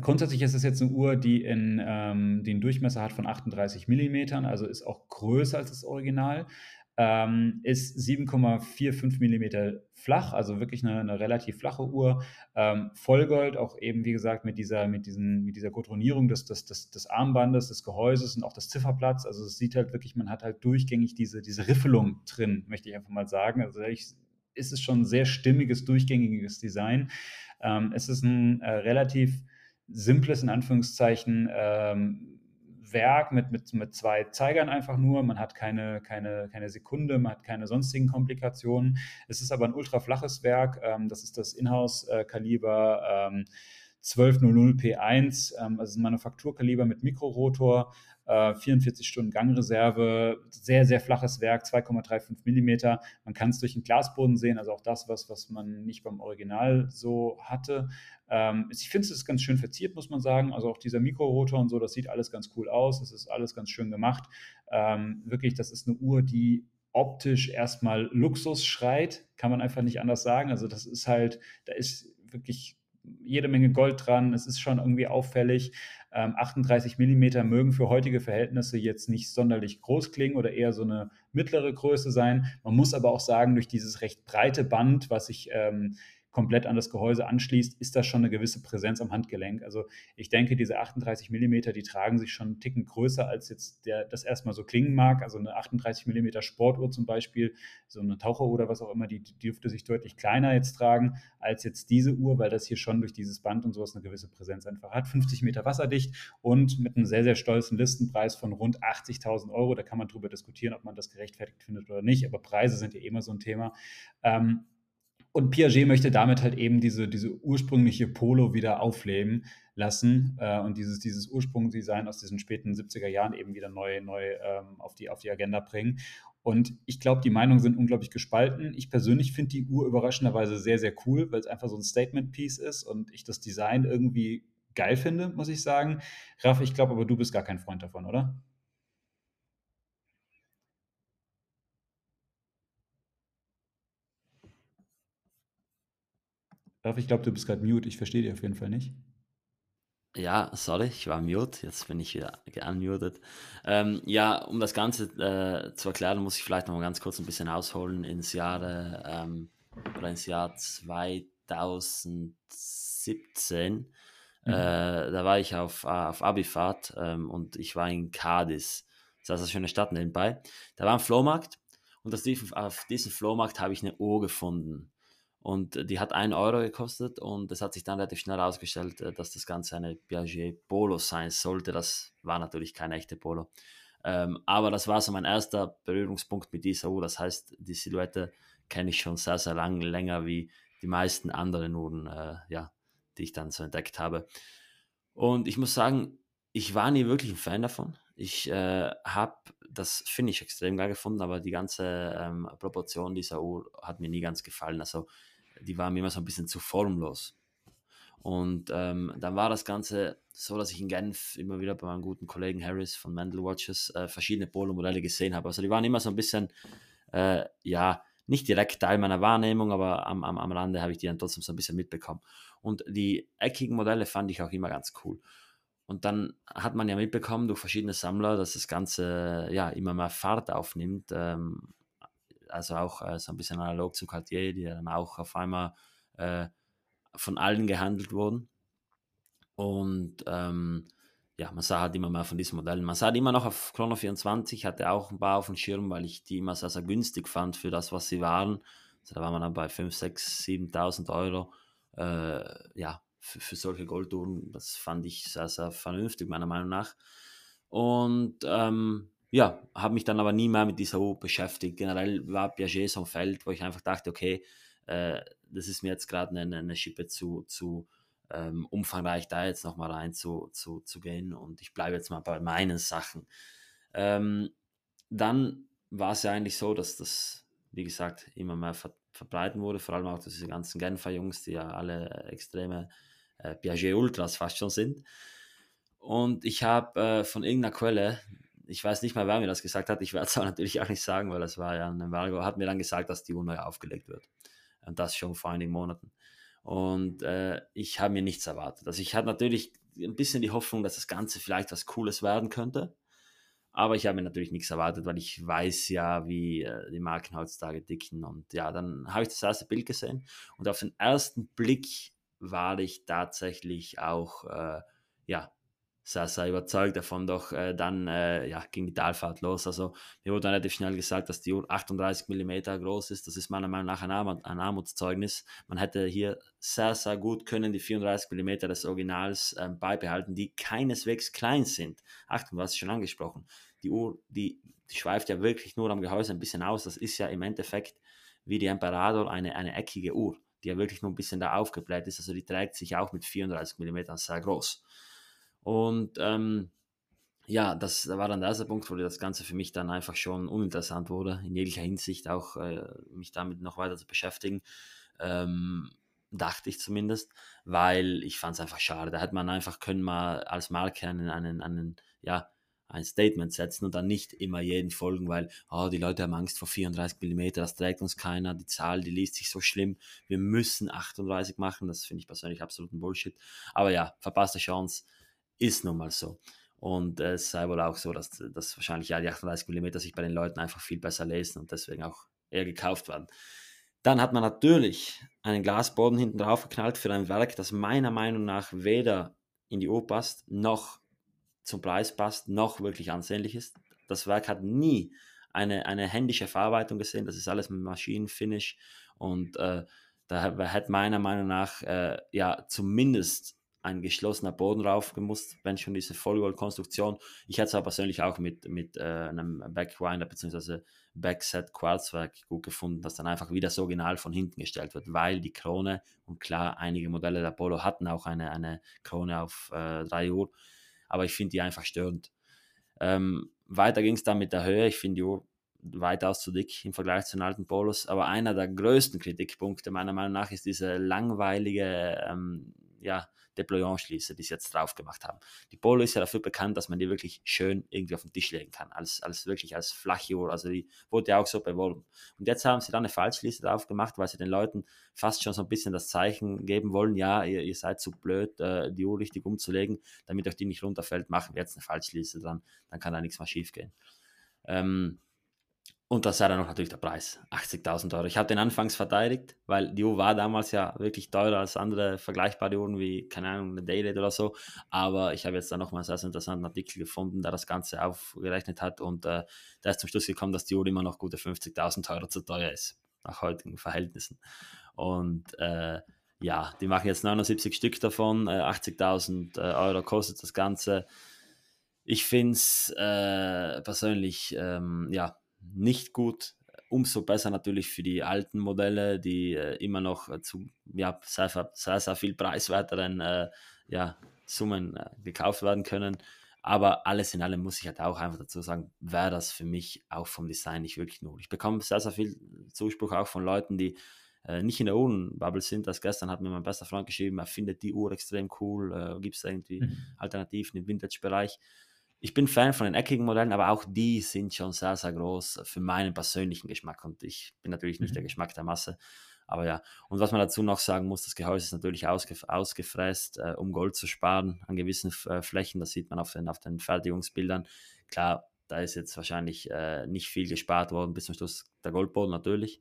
Grundsätzlich ist es jetzt eine Uhr, die, in, ähm, den Durchmesser hat von 38 mm, also ist auch größer als das Original. Ähm, ist 7,45 mm flach, also wirklich eine, eine relativ flache Uhr. Ähm, Vollgold, auch eben wie gesagt mit dieser, mit mit dieser Gotronierung des, des, des, des Armbandes, des Gehäuses und auch des Zifferplatz. Also es sieht halt wirklich, man hat halt durchgängig diese, diese Riffelung drin, möchte ich einfach mal sagen. Also ich, ist es schon ein sehr stimmiges, durchgängiges Design. Ähm, es ist ein äh, relativ simples, in Anführungszeichen, ähm, Werk mit, mit, mit zwei Zeigern einfach nur. Man hat keine, keine, keine Sekunde, man hat keine sonstigen Komplikationen. Es ist aber ein ultra flaches Werk. Ähm, das ist das Inhouse-Kaliber ähm, 1200 P1, ähm, also ein Manufakturkaliber mit Mikrorotor. 44 äh, Stunden Gangreserve, sehr, sehr flaches Werk, 2,35 Millimeter. Man kann es durch den Glasboden sehen, also auch das, was, was man nicht beim Original so hatte. Ähm, ich finde, es ganz schön verziert, muss man sagen. Also auch dieser Mikrorotor und so, das sieht alles ganz cool aus. Es ist alles ganz schön gemacht. Ähm, wirklich, das ist eine Uhr, die optisch erstmal Luxus schreit, kann man einfach nicht anders sagen. Also das ist halt, da ist wirklich jede Menge Gold dran. Es ist schon irgendwie auffällig. 38 ähm, mm mögen für heutige Verhältnisse jetzt nicht sonderlich groß klingen oder eher so eine mittlere Größe sein. Man muss aber auch sagen, durch dieses recht breite Band, was ich ähm, komplett an das Gehäuse anschließt, ist das schon eine gewisse Präsenz am Handgelenk. Also ich denke, diese 38 mm, die tragen sich schon einen Ticken größer, als jetzt der, das erstmal so klingen mag. Also eine 38 mm Sportuhr zum Beispiel, so eine Taucheruhr oder was auch immer, die, die dürfte sich deutlich kleiner jetzt tragen als jetzt diese Uhr, weil das hier schon durch dieses Band und sowas eine gewisse Präsenz einfach hat. 50 Meter wasserdicht und mit einem sehr, sehr stolzen Listenpreis von rund 80.000 Euro. Da kann man drüber diskutieren, ob man das gerechtfertigt findet oder nicht, aber Preise sind ja immer so ein Thema. Ähm, und Piaget möchte damit halt eben diese, diese ursprüngliche Polo wieder aufleben lassen äh, und dieses, dieses Ursprungsdesign aus diesen späten 70er Jahren eben wieder neu, neu ähm, auf, die, auf die Agenda bringen. Und ich glaube, die Meinungen sind unglaublich gespalten. Ich persönlich finde die Uhr überraschenderweise sehr, sehr cool, weil es einfach so ein Statement-Piece ist und ich das Design irgendwie geil finde, muss ich sagen. Raff, ich glaube aber, du bist gar kein Freund davon, oder? Ralf, ich glaube, du bist gerade mute. Ich verstehe dich auf jeden Fall nicht. Ja, sorry, ich war mute, jetzt bin ich wieder geunmutet. Ähm, ja, um das Ganze äh, zu erklären, muss ich vielleicht noch mal ganz kurz ein bisschen ausholen ins Jahr, ähm, oder ins Jahr 2017. Mhm. Äh, da war ich auf, auf Abifahrt ähm, und ich war in Cadiz. Das ist eine schöne Stadt nebenbei. Da war ein Flohmarkt und auf diesem Flohmarkt habe ich eine Uhr gefunden. Und die hat 1 Euro gekostet und es hat sich dann relativ schnell herausgestellt, äh, dass das Ganze eine Piaget Polo sein sollte. Das war natürlich kein echter Polo. Ähm, aber das war so mein erster Berührungspunkt mit dieser Uhr. Das heißt, die Silhouette kenne ich schon sehr, sehr lang, länger wie die meisten anderen Uhren, äh, ja, die ich dann so entdeckt habe. Und ich muss sagen, ich war nie wirklich ein Fan davon. Ich äh, habe das finde ich extrem geil gefunden, aber die ganze ähm, Proportion dieser Uhr hat mir nie ganz gefallen. Also die war mir immer so ein bisschen zu formlos. Und ähm, dann war das Ganze so, dass ich in Genf immer wieder bei meinem guten Kollegen Harris von Mendel Watches äh, verschiedene Polo-Modelle gesehen habe. Also die waren immer so ein bisschen, äh, ja, nicht direkt Teil meiner Wahrnehmung, aber am, am, am Rande habe ich die dann trotzdem so ein bisschen mitbekommen. Und die eckigen Modelle fand ich auch immer ganz cool. Und dann hat man ja mitbekommen durch verschiedene Sammler, dass das Ganze ja immer mehr Fahrt aufnimmt. Ähm, also auch äh, so ein bisschen analog zu Cartier, die dann auch auf einmal äh, von allen gehandelt wurden. Und ähm, ja, man sah halt immer mehr von diesen Modellen. Man sah immer noch auf Chrono 24, hatte auch ein paar auf dem Schirm, weil ich die immer sehr, sehr günstig fand für das, was sie waren. Also da war man dann bei 5, 6, 7.000 Euro. Äh, ja, für, für solche Golduhren, das fand ich sehr, sehr vernünftig, meiner Meinung nach. Und ähm, ja, habe mich dann aber nie mehr mit dieser Uhr beschäftigt. Generell war Piaget so ein Feld, wo ich einfach dachte, okay, äh, das ist mir jetzt gerade eine, eine Schippe zu, zu ähm, umfangreich, da jetzt nochmal rein zu, zu, zu gehen und ich bleibe jetzt mal bei meinen Sachen. Ähm, dann war es ja eigentlich so, dass das, wie gesagt, immer mehr ver verbreiten wurde, vor allem auch diese ganzen Genfer Jungs, die ja alle extreme äh, Piaget Ultras fast schon sind. Und ich habe äh, von irgendeiner Quelle, ich weiß nicht mal, wer mir das gesagt hat. Ich werde es aber natürlich auch nicht sagen, weil das war ja ein Embargo. Hat mir dann gesagt, dass die Uhr neu aufgelegt wird. Und das schon vor einigen Monaten. Und äh, ich habe mir nichts erwartet. Also ich hatte natürlich ein bisschen die Hoffnung, dass das Ganze vielleicht was Cooles werden könnte. Aber ich habe mir natürlich nichts erwartet, weil ich weiß ja, wie äh, die Marken heutzutage dicken. Und ja, dann habe ich das erste Bild gesehen. Und auf den ersten Blick war ich tatsächlich auch, äh, ja, sehr, sehr überzeugt davon, doch äh, dann äh, ja, ging die Talfahrt los. Also mir wurde relativ schnell gesagt, dass die Uhr 38 mm groß ist. Das ist meiner Meinung nach ein, Arm ein Armutszeugnis. Man hätte hier sehr, sehr gut können die 34 mm des Originals äh, beibehalten, die keineswegs klein sind. Achtung, du hast es schon angesprochen. Die Uhr, die, die schweift ja wirklich nur am Gehäuse ein bisschen aus. Das ist ja im Endeffekt wie die Emperador eine, eine eckige Uhr, die ja wirklich nur ein bisschen da aufgebläht ist. Also die trägt sich auch mit 34 mm sehr groß. Und ähm, ja, das war dann der erste Punkt, wo das Ganze für mich dann einfach schon uninteressant wurde, in jeglicher Hinsicht auch äh, mich damit noch weiter zu beschäftigen. Ähm, dachte ich zumindest, weil ich fand es einfach schade. Da hätte man einfach können mal als Marke einen, einen, einen, ja, ein Statement setzen und dann nicht immer jeden folgen, weil oh, die Leute haben Angst vor 34 mm, das trägt uns keiner, die Zahl, die liest sich so schlimm, wir müssen 38 machen, das finde ich persönlich absoluten Bullshit. Aber ja, verpasste Chance, ist nun mal so. Und äh, es sei wohl auch so, dass, dass wahrscheinlich ja die 38 mm sich bei den Leuten einfach viel besser lesen und deswegen auch eher gekauft werden. Dann hat man natürlich einen Glasboden hinten drauf geknallt für ein Werk, das meiner Meinung nach weder in die Uhr passt, noch zum Preis passt, noch wirklich ansehnlich ist. Das Werk hat nie eine, eine händische Verarbeitung gesehen, das ist alles mit Maschinenfinish und äh, da hätte meiner Meinung nach äh, ja zumindest ein geschlossener Boden drauf gemusst, wenn schon diese Vollgold-Konstruktion. Ich hätte es aber persönlich auch mit, mit äh, einem Backwinder bzw. Backset Quarzwerk gut gefunden, das dann einfach wieder so original von hinten gestellt wird, weil die Krone, und klar, einige Modelle der Polo hatten auch eine, eine Krone auf äh, 3 Uhr, aber ich finde die einfach störend. Ähm, weiter ging es dann mit der Höhe. Ich finde die Uhr weitaus zu dick im Vergleich zu den alten Polos. Aber einer der größten Kritikpunkte meiner Meinung nach ist diese langweilige ähm, ja, Deployant-Schließe, die sie jetzt drauf gemacht haben. Die Polo ist ja dafür bekannt, dass man die wirklich schön irgendwie auf den Tisch legen kann, als, als wirklich als flache Uhr. Also die wurde ja auch so beworben. Und jetzt haben sie dann eine Falschschließe drauf gemacht, weil sie den Leuten fast schon so ein bisschen das Zeichen geben wollen, ja, ihr, ihr seid zu blöd, äh, die Uhr richtig umzulegen, damit euch die nicht runterfällt, machen wir jetzt eine Falschschließe dran, dann kann da nichts mehr schief gehen. Ähm, und das sei dann noch natürlich der Preis, 80.000 Euro. Ich habe den anfangs verteidigt, weil die Uhr war damals ja wirklich teurer als andere vergleichbare Uhren wie, keine Ahnung, eine Daylate oder so. Aber ich habe jetzt dann nochmal einen sehr interessanten Artikel gefunden, der das Ganze aufgerechnet hat und äh, da ist zum Schluss gekommen, dass die Uhr immer noch gute 50.000 Euro zu teuer ist, nach heutigen Verhältnissen. Und äh, ja, die machen jetzt 79 Stück davon, äh, 80.000 äh, Euro kostet das Ganze. Ich finde es äh, persönlich, ähm, ja, nicht gut. Umso besser natürlich für die alten Modelle, die äh, immer noch äh, zu ja, sehr, sehr, sehr viel preiswerteren äh, ja, Summen gekauft werden können. Aber alles in allem muss ich halt auch einfach dazu sagen, wäre das für mich auch vom Design nicht wirklich nur. Ich bekomme sehr, sehr viel Zuspruch auch von Leuten, die äh, nicht in der Uhrenbubble sind. Das gestern hat mir mein bester Freund geschrieben, er findet die Uhr extrem cool, äh, gibt es irgendwie mhm. Alternativen im Vintage-Bereich ich bin Fan von den eckigen Modellen, aber auch die sind schon sehr, sehr groß für meinen persönlichen Geschmack. Und ich bin natürlich nicht mhm. der Geschmack der Masse. Aber ja, und was man dazu noch sagen muss, das Gehäuse ist natürlich ausgef ausgefräst, äh, um Gold zu sparen an gewissen äh, Flächen. Das sieht man auf den, auf den Fertigungsbildern. Klar, da ist jetzt wahrscheinlich äh, nicht viel gespart worden, bis zum Schluss der Goldboden natürlich.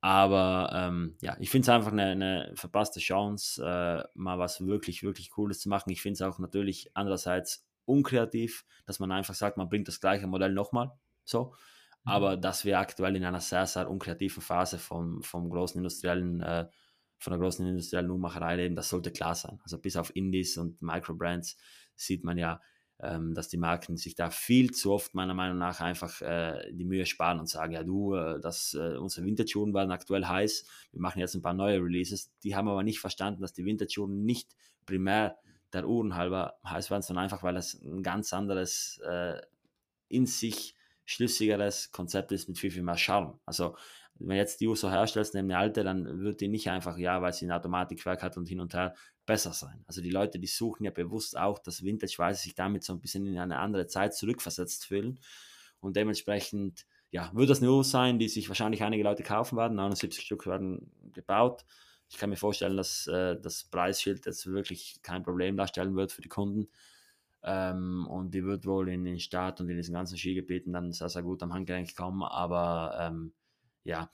Aber ähm, ja, ich finde es einfach eine, eine, verpasste Chance, äh, mal was wirklich, wirklich Cooles zu machen. Ich finde es auch natürlich andererseits unkreativ, dass man einfach sagt, man bringt das gleiche Modell nochmal. So. Mhm. Aber dass wir aktuell in einer sehr, sehr unkreativen Phase vom, vom großen industriellen, äh, von der großen industriellen Uhrmacherei leben, das sollte klar sein. Also bis auf Indies und Microbrands sieht man ja, ähm, dass die Marken sich da viel zu oft meiner Meinung nach einfach äh, die Mühe sparen und sagen, ja du, äh, das, äh, unsere Vintage-Uhren waren aktuell heiß, wir machen jetzt ein paar neue Releases. Die haben aber nicht verstanden, dass die Vintage-Uhren nicht primär der Uhren halber heiß werden, sondern einfach, weil es ein ganz anderes, äh, in sich schlüssigeres Konzept ist mit viel, viel mehr Charme. Also, wenn jetzt die Uhr so herstellst, neben eine alte, dann wird die nicht einfach, ja, weil sie ein Automatikwerk hat und hin und her besser sein. Also die Leute, die suchen ja bewusst auch das Vintage, weil sie sich damit so ein bisschen in eine andere Zeit zurückversetzt fühlen. Und dementsprechend, ja, wird das eine Uhr sein, die sich wahrscheinlich einige Leute kaufen werden. 79 Stück werden gebaut ich kann mir vorstellen, dass äh, das Preisschild jetzt wirklich kein Problem darstellen wird für die Kunden. Ähm, und die wird wohl in den Staat und in diesen ganzen Skigebieten dann sehr, sehr gut am Handgelenk kommen. Aber ähm, ja,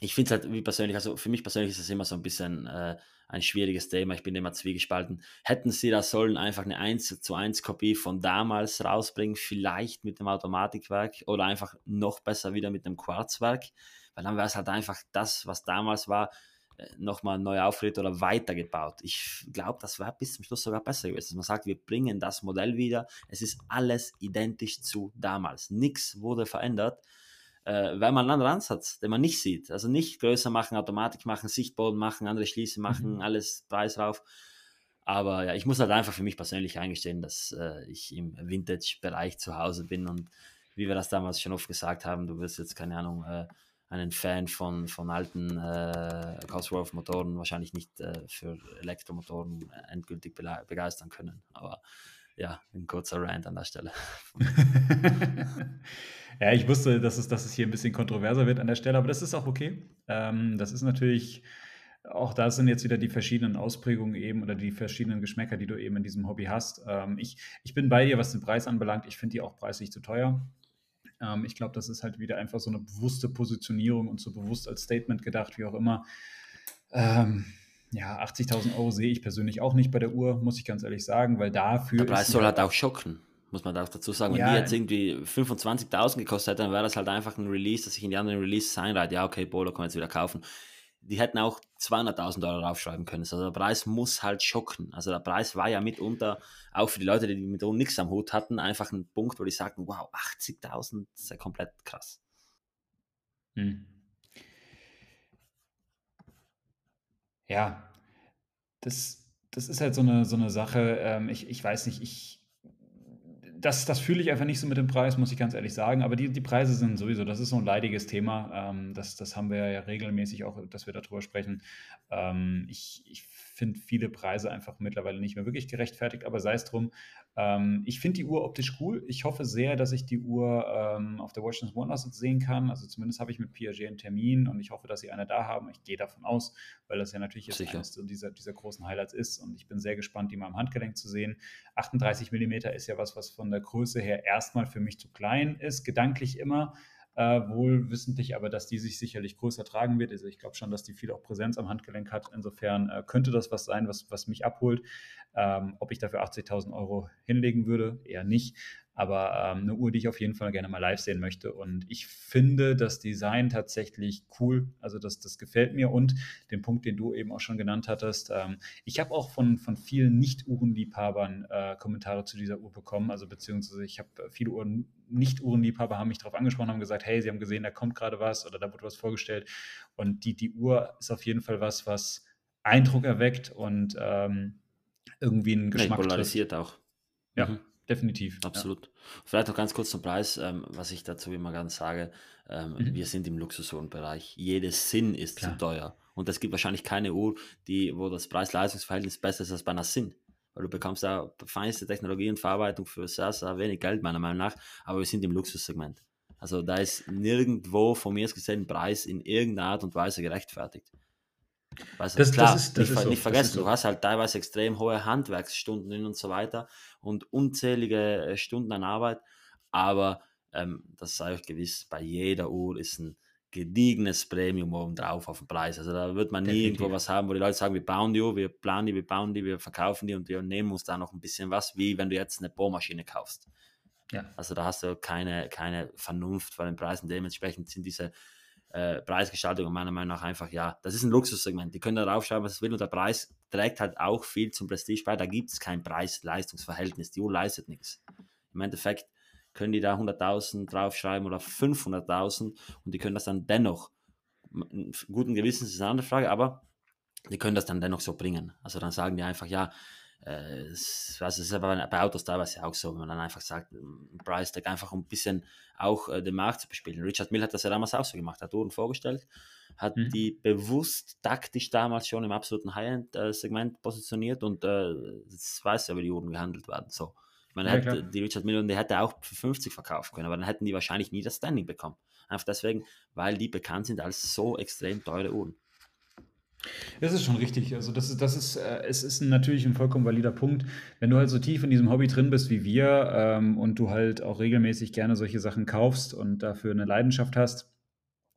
Ich finde es halt wie persönlich, also für mich persönlich ist es immer so ein bisschen äh, ein schwieriges Thema. Ich bin immer zwiegespalten. Hätten sie da sollen einfach eine 1 zu 1 Kopie von damals rausbringen, vielleicht mit dem Automatikwerk oder einfach noch besser wieder mit dem Quarzwerk, weil dann wäre es halt einfach das, was damals war, nochmal neu aufgeregt oder weitergebaut. Ich glaube, das wäre bis zum Schluss sogar besser gewesen. Man sagt, wir bringen das Modell wieder. Es ist alles identisch zu damals. Nichts wurde verändert äh, weil man einen anderen Ansatz, den man nicht sieht. Also nicht größer machen, Automatik machen, Sichtboden machen, andere Schließe machen, mhm. alles Preis drauf. Aber ja, ich muss halt einfach für mich persönlich eingestehen, dass äh, ich im Vintage-Bereich zu Hause bin und wie wir das damals schon oft gesagt haben, du wirst jetzt, keine Ahnung, äh, einen Fan von, von alten äh, Cosworth-Motoren wahrscheinlich nicht äh, für Elektromotoren endgültig begeistern können. Aber ja, ein kurzer Rant an der Stelle. Ja, ich wusste, dass es, dass es hier ein bisschen kontroverser wird an der Stelle, aber das ist auch okay. Ähm, das ist natürlich, auch da sind jetzt wieder die verschiedenen Ausprägungen eben oder die verschiedenen Geschmäcker, die du eben in diesem Hobby hast. Ähm, ich, ich bin bei dir, was den Preis anbelangt. Ich finde die auch preislich zu teuer. Ähm, ich glaube, das ist halt wieder einfach so eine bewusste Positionierung und so bewusst als Statement gedacht, wie auch immer. Ähm, ja, 80.000 Euro sehe ich persönlich auch nicht bei der Uhr, muss ich ganz ehrlich sagen, weil dafür. Der Preis soll halt auch schocken muss man auch dazu sagen. Wenn ja, die jetzt irgendwie 25.000 gekostet hätten, dann wäre das halt einfach ein Release, dass ich in die anderen Releases einreite. Ja, okay, Bolo kann man jetzt wieder kaufen. Die hätten auch 200.000 Euro draufschreiben können. Also der Preis muss halt schocken. Also der Preis war ja mitunter, auch für die Leute, die mit uns nichts am Hut hatten, einfach ein Punkt, wo die sagten, wow, 80.000, ist ja komplett krass. Hm. Ja, das, das ist halt so eine, so eine Sache. Ähm, ich, ich weiß nicht, ich, das, das fühle ich einfach nicht so mit dem Preis, muss ich ganz ehrlich sagen. Aber die, die Preise sind sowieso, das ist so ein leidiges Thema. Ähm, das, das haben wir ja regelmäßig auch, dass wir darüber sprechen. Ähm, ich ich finde viele Preise einfach mittlerweile nicht mehr wirklich gerechtfertigt, aber sei es drum. Ähm, ich finde die Uhr optisch cool. Ich hoffe sehr, dass ich die Uhr ähm, auf der Washington Wonders sehen kann. Also zumindest habe ich mit Piaget einen Termin und ich hoffe, dass sie eine da haben. Ich gehe davon aus, weil das ja natürlich jetzt Sicher. eines dieser, dieser großen Highlights ist und ich bin sehr gespannt, die mal im Handgelenk zu sehen. 38 mm ist ja was, was von der Größe her erstmal für mich zu klein ist, gedanklich immer äh, wohl wissentlich aber, dass die sich sicherlich größer tragen wird. Also ich glaube schon, dass die viel auch Präsenz am Handgelenk hat. Insofern äh, könnte das was sein, was, was mich abholt. Ähm, ob ich dafür 80.000 Euro hinlegen würde, eher nicht aber ähm, eine Uhr, die ich auf jeden Fall gerne mal live sehen möchte. Und ich finde das Design tatsächlich cool. Also das, das gefällt mir. Und den Punkt, den du eben auch schon genannt hattest, ähm, ich habe auch von, von vielen Nicht-Uhrenliebhabern äh, Kommentare zu dieser Uhr bekommen. Also beziehungsweise ich habe viele Uhren, Nicht-Uhrenliebhaber haben mich darauf angesprochen, haben gesagt, hey, sie haben gesehen, da kommt gerade was oder da wird was vorgestellt. Und die, die Uhr ist auf jeden Fall was, was Eindruck erweckt und ähm, irgendwie einen Geschmack. Nee, polarisiert trifft. auch. Ja. Mhm definitiv. Absolut. Ja. Vielleicht noch ganz kurz zum Preis, ähm, was ich dazu immer ganz sage. Ähm, mhm. Wir sind im Luxusuhrenbereich. Jedes Sinn ist Klar. zu teuer. Und es gibt wahrscheinlich keine Uhr, die, wo das Preis-Leistungs-Verhältnis besser ist als bei einer Sinn. Weil du bekommst da feinste Technologie und Verarbeitung für sehr, sehr wenig Geld, meiner Meinung nach. Aber wir sind im Luxussegment. Also da ist nirgendwo von mir aus gesehen ein Preis in irgendeiner Art und Weise gerechtfertigt. Weißt, das, klar, das ist, das nicht, ist nicht vergessen, du hast halt teilweise extrem hohe Handwerksstunden und so weiter und unzählige äh, Stunden an Arbeit, aber ähm, das sei euch gewiss, bei jeder Uhr ist ein gediegenes Premium oben drauf auf dem Preis. Also da wird man nie Definitiv. irgendwo was haben, wo die Leute sagen, wir bauen die Uhr, wir planen die, wir bauen die, wir verkaufen die und wir nehmen uns da noch ein bisschen was, wie wenn du jetzt eine Bohrmaschine kaufst. Ja. Also da hast du keine, keine Vernunft bei den Preisen. Dementsprechend sind diese äh, Preisgestaltung meiner Meinung nach einfach, ja, das ist ein Luxussegment. Die können da draufschreiben, was es will und der Preis trägt halt auch viel zum Prestige bei. Da gibt es kein Preis-Leistungsverhältnis. Die Uhr leistet nichts. Im Endeffekt können die da 100.000 draufschreiben oder 500.000 und die können das dann dennoch, guten Gewissens ist eine andere Frage, aber die können das dann dennoch so bringen. Also dann sagen die einfach, ja, äh, es, also es ist aber bei Autos teilweise auch so, wenn man dann einfach sagt, ein Price Tag einfach um ein bisschen auch äh, den Markt zu bespielen. Richard Mill hat das ja damals auch so gemacht, hat Uhren vorgestellt, hat mhm. die bewusst taktisch damals schon im absoluten High-End-Segment positioniert und äh, das weiß ja, wie die Uhren gehandelt werden. So. Ich meine, ja, hätte, die Richard Mill, die hätte auch für 50 verkaufen können, aber dann hätten die wahrscheinlich nie das Standing bekommen. Einfach deswegen, weil die bekannt sind als so extrem teure Uhren. Das ist schon richtig. Also das ist, das ist, äh, es ist natürlich ein vollkommen valider Punkt. Wenn du halt so tief in diesem Hobby drin bist wie wir ähm, und du halt auch regelmäßig gerne solche Sachen kaufst und dafür eine Leidenschaft hast,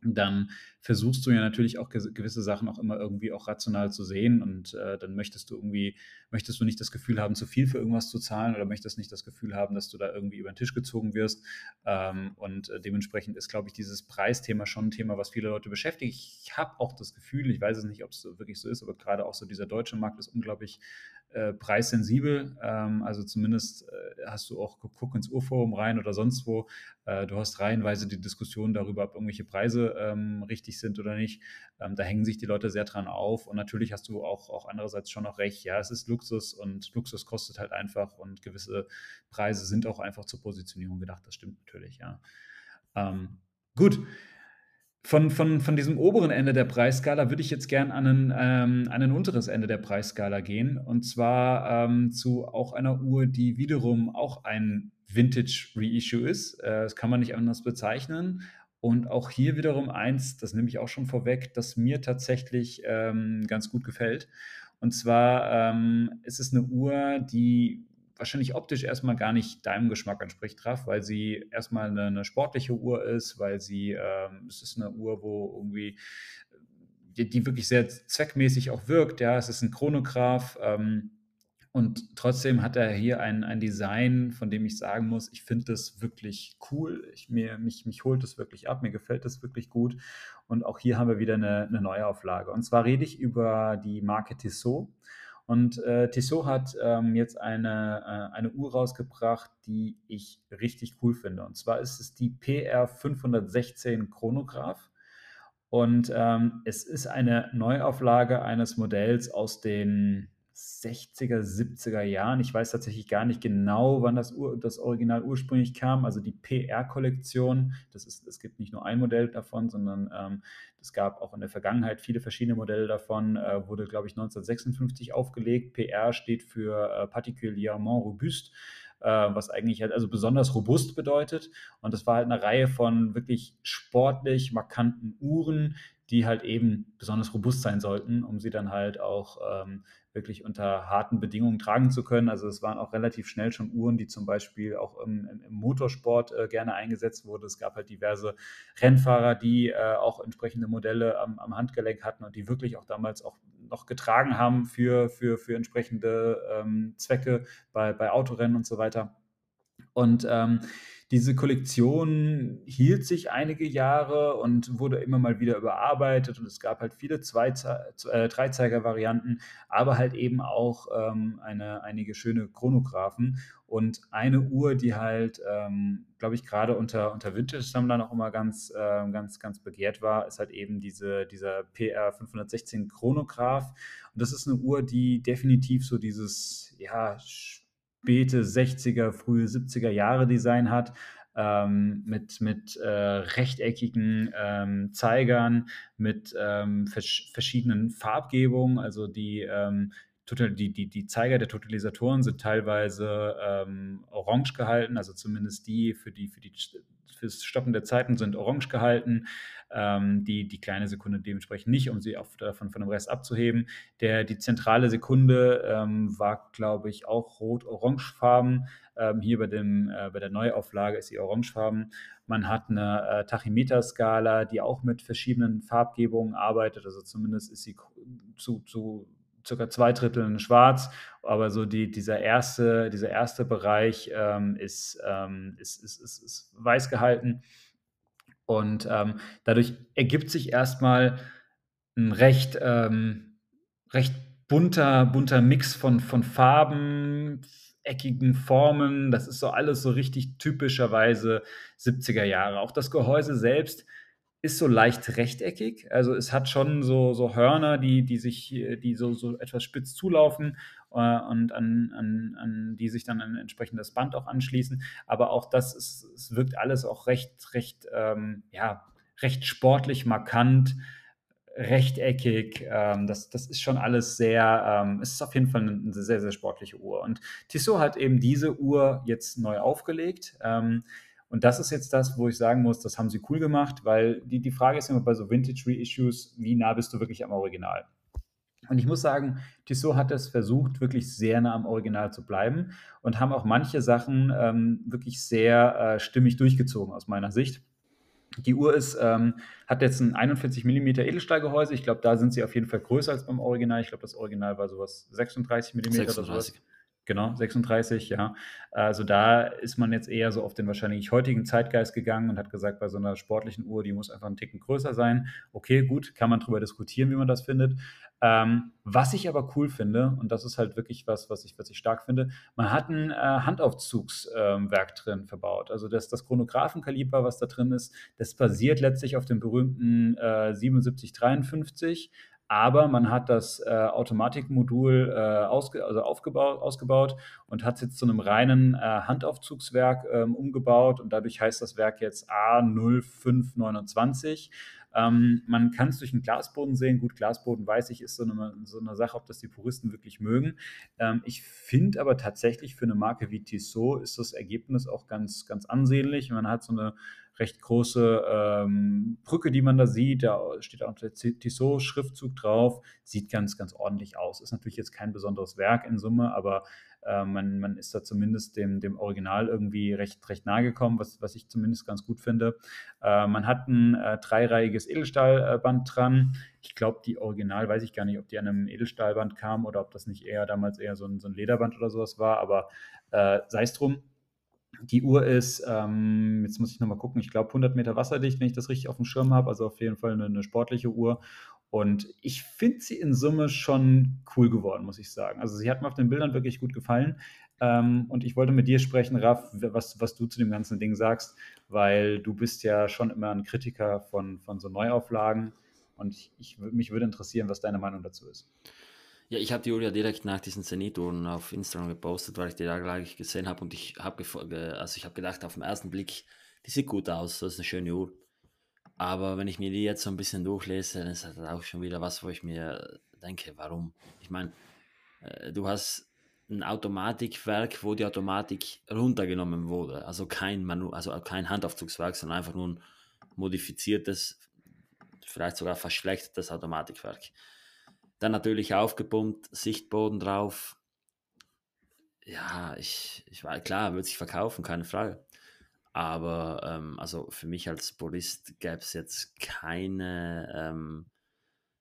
dann versuchst du ja natürlich auch gewisse Sachen auch immer irgendwie auch rational zu sehen und äh, dann möchtest du irgendwie, möchtest du nicht das Gefühl haben, zu viel für irgendwas zu zahlen oder möchtest nicht das Gefühl haben, dass du da irgendwie über den Tisch gezogen wirst. Ähm, und äh, dementsprechend ist, glaube ich, dieses Preisthema schon ein Thema, was viele Leute beschäftigt. Ich habe auch das Gefühl, ich weiß es nicht, ob es wirklich so ist, aber gerade auch so dieser deutsche Markt ist unglaublich äh, preissensibel. Ähm, also zumindest äh, hast du auch guck ins Urforum rein oder sonst wo. Äh, du hast reihenweise die Diskussion darüber, ob irgendwelche Preise ähm, richtig sind oder nicht. Ähm, da hängen sich die Leute sehr dran auf. Und natürlich hast du auch, auch andererseits schon noch recht. Ja, es ist Luxus und Luxus kostet halt einfach und gewisse Preise sind auch einfach zur Positionierung gedacht. Das stimmt natürlich, ja. Ähm, gut von, von, von diesem oberen Ende der Preisskala würde ich jetzt gern an ein, ähm, an ein unteres Ende der Preisskala gehen. Und zwar ähm, zu auch einer Uhr, die wiederum auch ein Vintage Reissue ist. Äh, das kann man nicht anders bezeichnen. Und auch hier wiederum eins, das nehme ich auch schon vorweg, das mir tatsächlich ähm, ganz gut gefällt. Und zwar ähm, ist es eine Uhr, die wahrscheinlich optisch erstmal gar nicht deinem Geschmack entspricht, Raff, weil sie erstmal eine, eine sportliche Uhr ist, weil sie, ähm, es ist eine Uhr, wo irgendwie, die, die, wirklich sehr zweckmäßig auch wirkt, ja, es ist ein Chronograph, ähm, und trotzdem hat er hier ein, ein Design, von dem ich sagen muss, ich finde das wirklich cool. Ich, mir, mich, mich holt das wirklich ab, mir gefällt das wirklich gut. Und auch hier haben wir wieder eine, eine Neuauflage. Und zwar rede ich über die Marke Tissot. Und äh, Tissot hat ähm, jetzt eine, äh, eine Uhr rausgebracht, die ich richtig cool finde. Und zwar ist es die PR 516 Chronograph. Und ähm, es ist eine Neuauflage eines Modells aus den 60er, 70er Jahren. Ich weiß tatsächlich gar nicht genau, wann das, Ur das Original ursprünglich kam. Also die PR-Kollektion, das ist, es gibt nicht nur ein Modell davon, sondern ähm, es gab auch in der Vergangenheit viele verschiedene Modelle davon, äh, wurde, glaube ich, 1956 aufgelegt. PR steht für äh, particulièrement robuste äh, was eigentlich halt also besonders robust bedeutet. Und das war halt eine Reihe von wirklich sportlich markanten Uhren, die halt eben besonders robust sein sollten, um sie dann halt auch ähm, wirklich unter harten Bedingungen tragen zu können. Also es waren auch relativ schnell schon Uhren, die zum Beispiel auch im, im Motorsport äh, gerne eingesetzt wurden. Es gab halt diverse Rennfahrer, die äh, auch entsprechende Modelle am, am, Handgelenk hatten und die wirklich auch damals auch noch getragen haben für, für, für entsprechende ähm, Zwecke bei, bei Autorennen und so weiter. Und ähm, diese Kollektion hielt sich einige Jahre und wurde immer mal wieder überarbeitet und es gab halt viele äh, Dreizeiger-Varianten, aber halt eben auch ähm, eine, einige schöne Chronographen und eine Uhr, die halt, ähm, glaube ich, gerade unter, unter Vintage-Sammlern auch immer ganz, äh, ganz, ganz begehrt war, ist halt eben diese, dieser PR 516 Chronograph. Und das ist eine Uhr, die definitiv so dieses, ja, späte 60er, frühe 70er Jahre Design hat, ähm, mit, mit äh, rechteckigen ähm, Zeigern, mit ähm, vers verschiedenen Farbgebungen. Also die, ähm, die, die, die Zeiger der Totalisatoren sind teilweise ähm, orange gehalten, also zumindest die für die, für die fürs Stoppen der Zeiten sind orange gehalten. Ähm, die, die kleine Sekunde dementsprechend nicht, um sie auch davon von dem Rest abzuheben. Der, die zentrale Sekunde ähm, war, glaube ich, auch rot-orangefarben. Ähm, hier bei, dem, äh, bei der Neuauflage ist sie orangefarben. Man hat eine äh, Tachymeter-Skala, die auch mit verschiedenen Farbgebungen arbeitet. Also zumindest ist sie zu, zu circa zwei Drittel schwarz, aber so die, dieser, erste, dieser erste Bereich ähm, ist, ähm, ist, ist, ist, ist, weiß gehalten. Und ähm, dadurch ergibt sich erstmal ein recht, ähm, recht bunter, bunter Mix von, von Farben, eckigen Formen. Das ist so alles so richtig typischerweise 70er Jahre. Auch das Gehäuse selbst ist so leicht rechteckig. Also es hat schon so, so Hörner, die, die sich, die so, so etwas spitz zulaufen äh, und an, an, an die sich dann ein entsprechendes Band auch anschließen. Aber auch das ist, es wirkt alles auch recht, recht, ähm, ja, recht sportlich, markant, rechteckig. Ähm, das, das ist schon alles sehr, ähm, es ist auf jeden Fall eine, sehr, sehr sportliche Uhr. Und Tissot hat eben diese Uhr jetzt neu aufgelegt. Ähm, und das ist jetzt das, wo ich sagen muss, das haben sie cool gemacht, weil die, die Frage ist immer bei so Vintage Reissues, wie nah bist du wirklich am Original? Und ich muss sagen, Tissot hat es versucht, wirklich sehr nah am Original zu bleiben und haben auch manche Sachen ähm, wirklich sehr äh, stimmig durchgezogen aus meiner Sicht. Die Uhr ist, ähm, hat jetzt ein 41 mm Edelstahlgehäuse. Ich glaube, da sind sie auf jeden Fall größer als beim Original. Ich glaube, das Original war sowas 36 mm 36. oder sowas. Genau, 36, ja. Also da ist man jetzt eher so auf den wahrscheinlich heutigen Zeitgeist gegangen und hat gesagt, bei so einer sportlichen Uhr, die muss einfach einen Ticken größer sein. Okay, gut, kann man drüber diskutieren, wie man das findet. Ähm, was ich aber cool finde, und das ist halt wirklich was, was ich, was ich stark finde, man hat ein äh, Handaufzugswerk ähm, drin verbaut. Also das, das Chronographenkaliber, was da drin ist, das basiert letztlich auf dem berühmten äh, 7753 aber man hat das äh, Automatikmodul äh, ausge also aufgebaut, ausgebaut und hat es jetzt zu einem reinen äh, Handaufzugswerk ähm, umgebaut und dadurch heißt das Werk jetzt A0529. Ähm, man kann es durch den Glasboden sehen. Gut, Glasboden weiß ich, ist so eine, so eine Sache, ob das die Puristen wirklich mögen. Ähm, ich finde aber tatsächlich für eine Marke wie Tissot ist das Ergebnis auch ganz, ganz ansehnlich. Man hat so eine recht große ähm, Brücke, die man da sieht. Da steht auch der Tissot-Schriftzug drauf. Sieht ganz, ganz ordentlich aus. Ist natürlich jetzt kein besonderes Werk in Summe, aber äh, man, man ist da zumindest dem, dem Original irgendwie recht, recht nahe gekommen, was, was ich zumindest ganz gut finde. Äh, man hat ein äh, dreireihiges Edelstahlband dran. Ich glaube, die Original, weiß ich gar nicht, ob die an einem Edelstahlband kam oder ob das nicht eher damals eher so ein, so ein Lederband oder sowas war, aber äh, sei es drum. Die Uhr ist, ähm, jetzt muss ich nochmal gucken, ich glaube 100 Meter wasserdicht, wenn ich das richtig auf dem Schirm habe. Also auf jeden Fall eine, eine sportliche Uhr. Und ich finde sie in Summe schon cool geworden, muss ich sagen. Also sie hat mir auf den Bildern wirklich gut gefallen. Ähm, und ich wollte mit dir sprechen, Raff, was, was du zu dem ganzen Ding sagst, weil du bist ja schon immer ein Kritiker von, von so Neuauflagen. Und ich, ich, mich würde interessieren, was deine Meinung dazu ist. Ja, ich habe die Julia direkt nach diesen Zenituhren auf Instagram gepostet, weil ich die da gleich gesehen habe und ich habe also ich gedacht, auf den ersten Blick, die sieht gut aus, das ist eine schöne Uhr. Aber wenn ich mir die jetzt so ein bisschen durchlese, dann ist das auch schon wieder was, wo ich mir denke, warum? Ich meine, äh, du hast ein Automatikwerk, wo die Automatik runtergenommen wurde. Also kein, Manu also kein Handaufzugswerk, sondern einfach nur ein modifiziertes, vielleicht sogar verschlechtertes Automatikwerk. Dann natürlich aufgepumpt, Sichtboden drauf. Ja, ich, ich war klar, wird sich verkaufen, keine Frage. Aber ähm, also für mich als Purist gäbe es jetzt keine, ähm,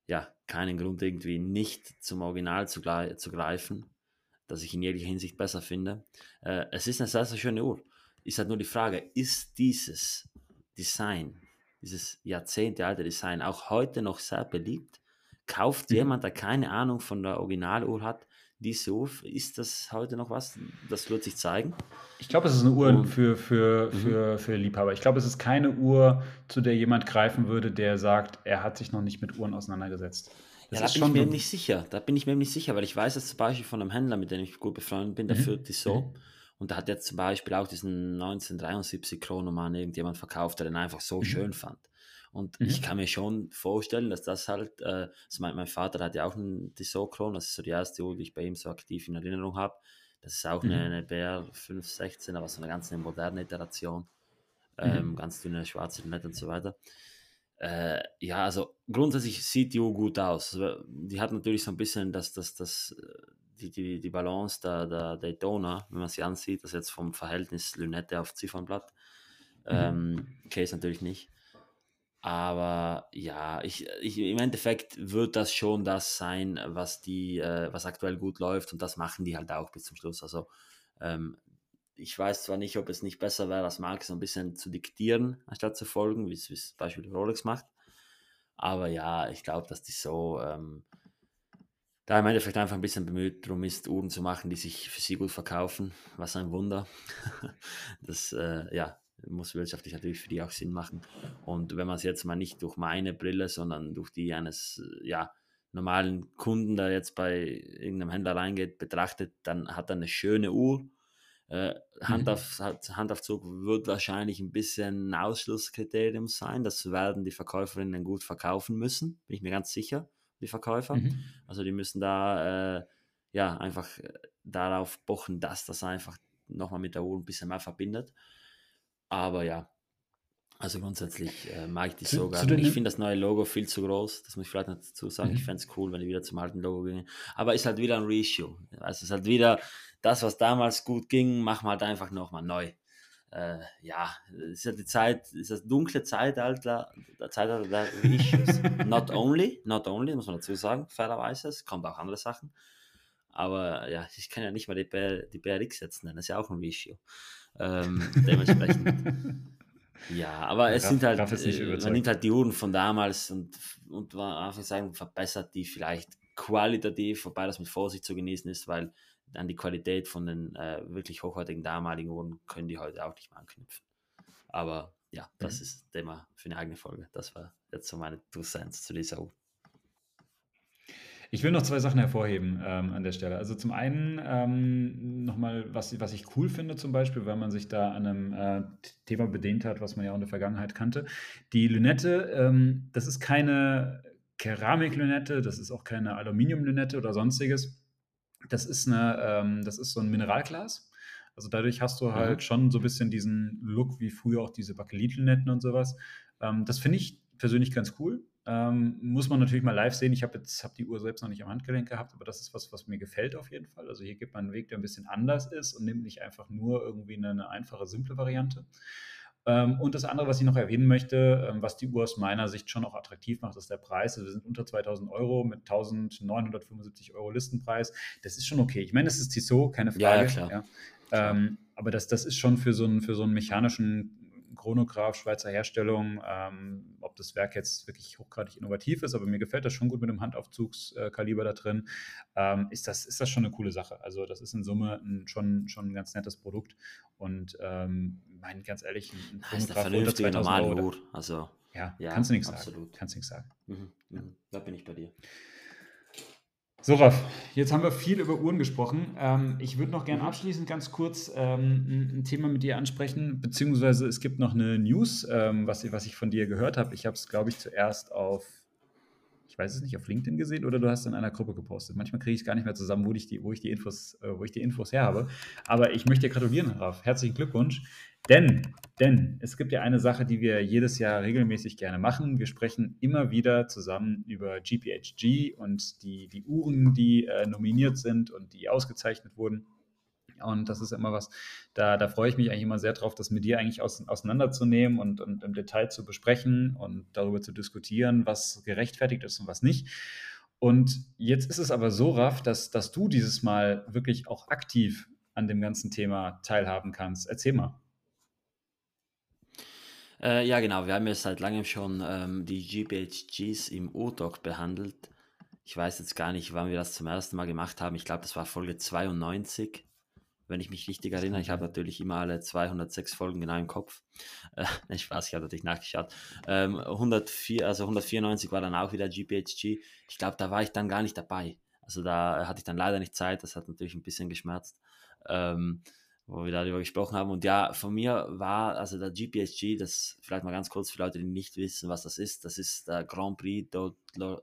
ja, keinen Grund irgendwie nicht zum Original zu, zu greifen, dass ich in jeglicher Hinsicht besser finde. Äh, es ist eine sehr, sehr schöne Uhr. Ist halt nur die Frage, ist dieses Design, dieses jahrzehntealte Design auch heute noch sehr beliebt? Kauft mhm. jemand, der keine Ahnung von der Originaluhr hat, diese Uhr, ist das heute noch was? Das wird sich zeigen. Ich glaube, es ist eine Uhr Und, für, für, mhm. für, für Liebhaber. Ich glaube, es ist keine Uhr, zu der jemand greifen würde, der sagt, er hat sich noch nicht mit Uhren auseinandergesetzt. Das ja, da bin ich mir nicht sicher. Da bin ich mir nicht sicher, weil ich weiß jetzt zum Beispiel von einem Händler, mit dem ich gut befreundet bin, der mhm. führt die so. Mhm. Und da hat jetzt zum Beispiel auch diesen 1973 Chronoman irgendjemand verkauft, der den einfach so mhm. schön fand. Und mhm. ich kann mir schon vorstellen, dass das halt, äh, also mein, mein, Vater hat ja auch einen Tissot-Kron, das ist so die erste Uhr, die ich bei ihm so aktiv in Erinnerung habe. Das ist auch mhm. eine, eine BR 516, aber so eine ganz eine moderne Iteration. Ähm, mhm. Ganz dünne schwarze Lünette und so weiter. Äh, ja, also grundsätzlich sieht die Uhr gut aus. Also, die hat natürlich so ein bisschen das, das, das, äh, die, die, die Balance der, der Daytona, wenn man sie ansieht, das jetzt vom Verhältnis Lünette auf Ziffernblatt. Mhm. Ähm, Case natürlich nicht. Aber ja, ich, ich, im Endeffekt wird das schon das sein, was die, äh, was aktuell gut läuft und das machen die halt auch bis zum Schluss. Also ähm, ich weiß zwar nicht, ob es nicht besser wäre, das Marke so ein bisschen zu diktieren, anstatt zu folgen, wie es zum Beispiel Rolex macht. Aber ja, ich glaube, dass die so ähm, da im Endeffekt einfach ein bisschen bemüht darum ist, Uhren zu machen, die sich für sie gut verkaufen. Was ein Wunder. das, äh, ja, muss wirtschaftlich natürlich für die auch Sinn machen. Und wenn man es jetzt mal nicht durch meine Brille, sondern durch die eines ja, normalen Kunden, der jetzt bei irgendeinem Händler reingeht, betrachtet, dann hat er eine schöne Uhr. Äh, mhm. Handaufzug wird wahrscheinlich ein bisschen ein Ausschlusskriterium sein. Das werden die Verkäuferinnen gut verkaufen müssen, bin ich mir ganz sicher, die Verkäufer. Mhm. Also die müssen da äh, ja einfach äh, darauf pochen, dass das einfach nochmal mit der Uhr ein bisschen mehr verbindet. Aber ja, also grundsätzlich äh, mag ich die zu, sogar. ich finde das neue Logo viel zu groß. Das muss ich vielleicht noch dazu sagen. Mhm. Ich fände es cool, wenn die wieder zum alten Logo gingen. Aber ist halt wieder ein Reissue. Also es ist halt wieder das, was damals gut ging, machen wir halt einfach nochmal neu. Äh, ja, ist ja die Zeit, ist das dunkle Zeitalter, der Zeitalter der Issues. Not only, not only, muss man dazu sagen, fairerweise, es kommt auch andere Sachen. Aber ja, ich kann ja nicht mal die, BR, die BRX jetzt nennen, das ist ja auch ein Issue. Ähm, dementsprechend. ja, aber es Raff, sind halt, äh, man nimmt halt die Uhren von damals und, und einfach sagen, verbessert die vielleicht qualitativ, wobei das mit Vorsicht zu genießen ist, weil an die Qualität von den äh, wirklich hochwertigen damaligen Uhren können die heute auch nicht mehr anknüpfen. Aber ja, das mhm. ist Thema für eine eigene Folge. Das war jetzt so meine Cents zu dieser Uhr. Ich will noch zwei Sachen hervorheben ähm, an der Stelle. Also zum einen ähm, nochmal, was, was ich cool finde zum Beispiel, weil man sich da an einem äh, Thema bedient hat, was man ja auch in der Vergangenheit kannte. Die Lünette, ähm, das ist keine Keramiklünette, das ist auch keine Aluminiumlünette oder sonstiges. Das ist, eine, ähm, das ist so ein Mineralglas. Also dadurch hast du halt mhm. schon so ein bisschen diesen Look wie früher auch diese Bakelit-Lünetten und sowas. Ähm, das finde ich persönlich ganz cool. Ähm, muss man natürlich mal live sehen. Ich habe jetzt hab die Uhr selbst noch nicht am Handgelenk gehabt, aber das ist was, was mir gefällt auf jeden Fall. Also hier gibt man einen Weg, der ein bisschen anders ist und nimmt nicht einfach nur irgendwie eine, eine einfache, simple Variante. Ähm, und das andere, was ich noch erwähnen möchte, ähm, was die Uhr aus meiner Sicht schon auch attraktiv macht, ist der Preis. Also wir sind unter 2000 Euro mit 1975 Euro Listenpreis. Das ist schon okay. Ich meine, das ist Tissot, keine Frage. Ja, klar. Ja. Ähm, aber das, das ist schon für so einen, für so einen mechanischen Chronograph, Schweizer Herstellung, ähm, ob das Werk jetzt wirklich hochgradig innovativ ist, aber mir gefällt das schon gut mit dem Handaufzugskaliber da drin, ähm, ist, das, ist das schon eine coole Sache. Also das ist in Summe ein, schon, schon ein ganz nettes Produkt und ähm, mein, ganz ehrlich, ein Chronograph unter 2000 Euro. Euro. Also, ja, ja, kannst du nichts sagen. Kannst du nichts sagen. Mhm, mhm. Da bin ich bei dir. So, Raff, jetzt haben wir viel über Uhren gesprochen. Ähm, ich würde noch gerne abschließend ganz kurz ähm, ein Thema mit dir ansprechen, beziehungsweise es gibt noch eine News, ähm, was, was ich von dir gehört habe. Ich habe es, glaube ich, zuerst auf, ich weiß es nicht, auf LinkedIn gesehen oder du hast in einer Gruppe gepostet. Manchmal kriege ich es gar nicht mehr zusammen, wo ich die, wo ich die Infos, äh, wo ich die Infos her habe. Aber ich möchte dir gratulieren, Raff. Herzlichen Glückwunsch. Denn, denn es gibt ja eine Sache, die wir jedes Jahr regelmäßig gerne machen. Wir sprechen immer wieder zusammen über GPHG und die, die Uhren, die äh, nominiert sind und die ausgezeichnet wurden. Und das ist immer was, da, da freue ich mich eigentlich immer sehr drauf, das mit dir eigentlich aus, auseinanderzunehmen und, und im Detail zu besprechen und darüber zu diskutieren, was gerechtfertigt ist und was nicht. Und jetzt ist es aber so, Raff, dass, dass du dieses Mal wirklich auch aktiv an dem ganzen Thema teilhaben kannst. Erzähl mal. Äh, ja, genau. Wir haben ja seit langem schon ähm, die GPHGs im O-Doc behandelt. Ich weiß jetzt gar nicht, wann wir das zum ersten Mal gemacht haben. Ich glaube, das war Folge 92, wenn ich mich richtig erinnere. Ich habe natürlich immer alle 206 Folgen genau im Kopf. Äh, nicht Spaß, ich habe natürlich nachgeschaut. Ähm, 104, also 194 war dann auch wieder GPHG. Ich glaube, da war ich dann gar nicht dabei. Also da hatte ich dann leider nicht Zeit. Das hat natürlich ein bisschen geschmerzt. Ähm, wo wir darüber gesprochen haben. Und ja, von mir war, also der GPSG, das vielleicht mal ganz kurz für Leute, die nicht wissen, was das ist, das ist der Grand Prix, do,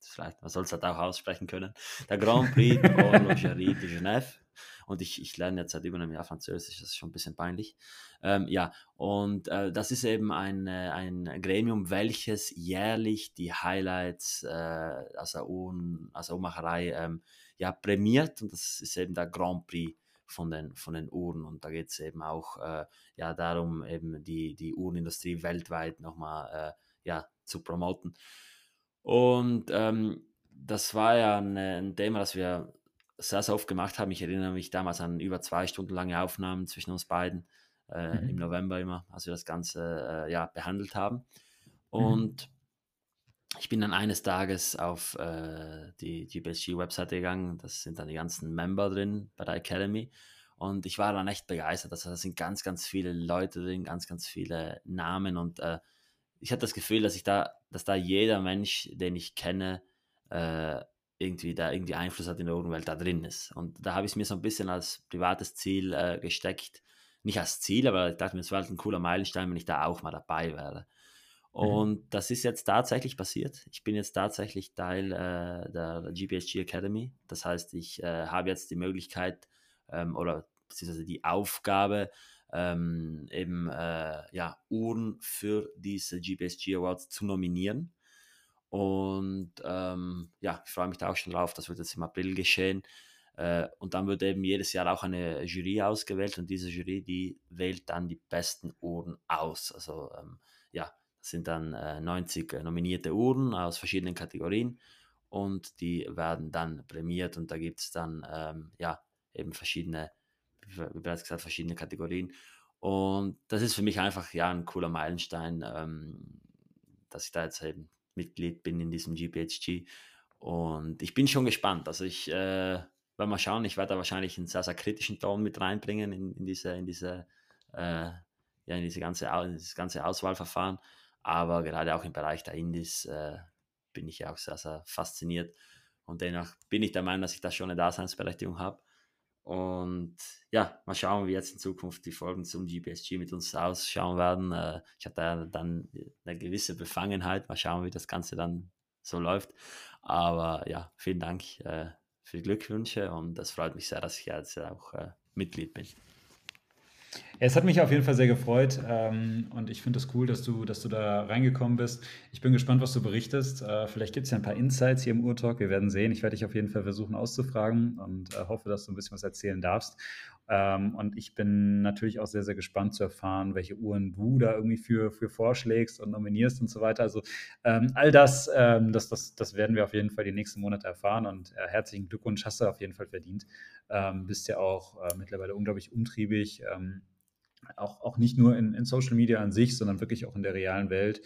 vielleicht, man soll es halt auch aussprechen können, der Grand Prix de Genève. Und ich, ich lerne jetzt seit über einem Jahr Französisch, das ist schon ein bisschen peinlich. Ähm, ja, und äh, das ist eben ein, äh, ein Gremium, welches jährlich die Highlights äh, aus, der Uhrmacherei ähm, ja, prämiert. Und das ist eben der Grand Prix von den, von den Uhren. Und da geht es eben auch äh, ja, darum, eben die, die Uhrenindustrie weltweit nochmal äh, ja, zu promoten. Und ähm, das war ja ein, ein, Thema, das wir sehr, sehr oft gemacht haben. Ich erinnere mich damals an über zwei Stunden lange Aufnahmen zwischen uns beiden äh, mhm. im November immer, als wir das Ganze äh, ja, behandelt haben. Mhm. Und mhm ich bin dann eines Tages auf äh, die GPSG-Webseite gegangen. Das sind dann die ganzen Member drin bei der Academy. Und ich war dann echt begeistert. Also da sind ganz, ganz viele Leute drin, ganz, ganz viele Namen. Und äh, ich hatte das Gefühl, dass ich da, dass da jeder Mensch, den ich kenne, äh, irgendwie da irgendwie Einfluss hat in der Uhrenwelt, da drin ist. Und da habe ich es mir so ein bisschen als privates Ziel äh, gesteckt. Nicht als Ziel, aber ich dachte mir, es wäre halt ein cooler Meilenstein, wenn ich da auch mal dabei wäre. Mhm. Und mhm. das ist jetzt tatsächlich passiert. Ich bin jetzt tatsächlich Teil äh, der GPSG Academy. Das heißt, ich äh, habe jetzt die Möglichkeit ähm, oder beziehungsweise die Aufgabe, ähm, eben äh, ja, Uhren für diese GPSG Awards zu nominieren. Und ähm, ja, ich freue mich da auch schon drauf. Das wird jetzt im April geschehen. Äh, und dann wird eben jedes Jahr auch eine Jury ausgewählt und diese Jury, die wählt dann die besten Uhren aus. Also ähm, ja, das sind dann äh, 90 nominierte Uhren aus verschiedenen Kategorien und die werden dann prämiert und da gibt es dann ähm, ja eben verschiedene, wie bereits gesagt, verschiedene Kategorien. Und das ist für mich einfach ja ein cooler Meilenstein, ähm, dass ich da jetzt eben Mitglied bin in diesem GPHG. Und ich bin schon gespannt. Also ich äh, werde mal schauen, ich werde da wahrscheinlich einen sehr, sehr kritischen Ton mit reinbringen in, in diese, in diese, äh, ja, in diese ganze, in dieses ganze Auswahlverfahren. Aber gerade auch im Bereich der Indies äh, bin ich ja auch sehr, sehr fasziniert. Und dennoch bin ich der Meinung, dass ich da schon eine Daseinsberechtigung habe. Und ja, mal schauen, wie jetzt in Zukunft die Folgen zum GPSG mit uns ausschauen werden. Äh, ich da dann eine gewisse Befangenheit. Mal schauen, wie das Ganze dann so läuft. Aber ja, vielen Dank äh, für die Glückwünsche und es freut mich sehr, dass ich jetzt auch äh, Mitglied bin. Es hat mich auf jeden Fall sehr gefreut ähm, und ich finde es das cool, dass du, dass du da reingekommen bist. Ich bin gespannt, was du berichtest. Äh, vielleicht gibt es ja ein paar Insights hier im Urtalk. Wir werden sehen. Ich werde dich auf jeden Fall versuchen auszufragen und äh, hoffe, dass du ein bisschen was erzählen darfst. Ähm, und ich bin natürlich auch sehr, sehr gespannt zu erfahren, welche Uhren du da irgendwie für, für vorschlägst und nominierst und so weiter. Also ähm, all das, ähm, das, das, das werden wir auf jeden Fall die nächsten Monate erfahren und äh, herzlichen Glückwunsch, hast du auf jeden Fall verdient. Ähm, bist ja auch äh, mittlerweile unglaublich umtriebig. Auch, auch nicht nur in, in Social Media an sich, sondern wirklich auch in der realen Welt.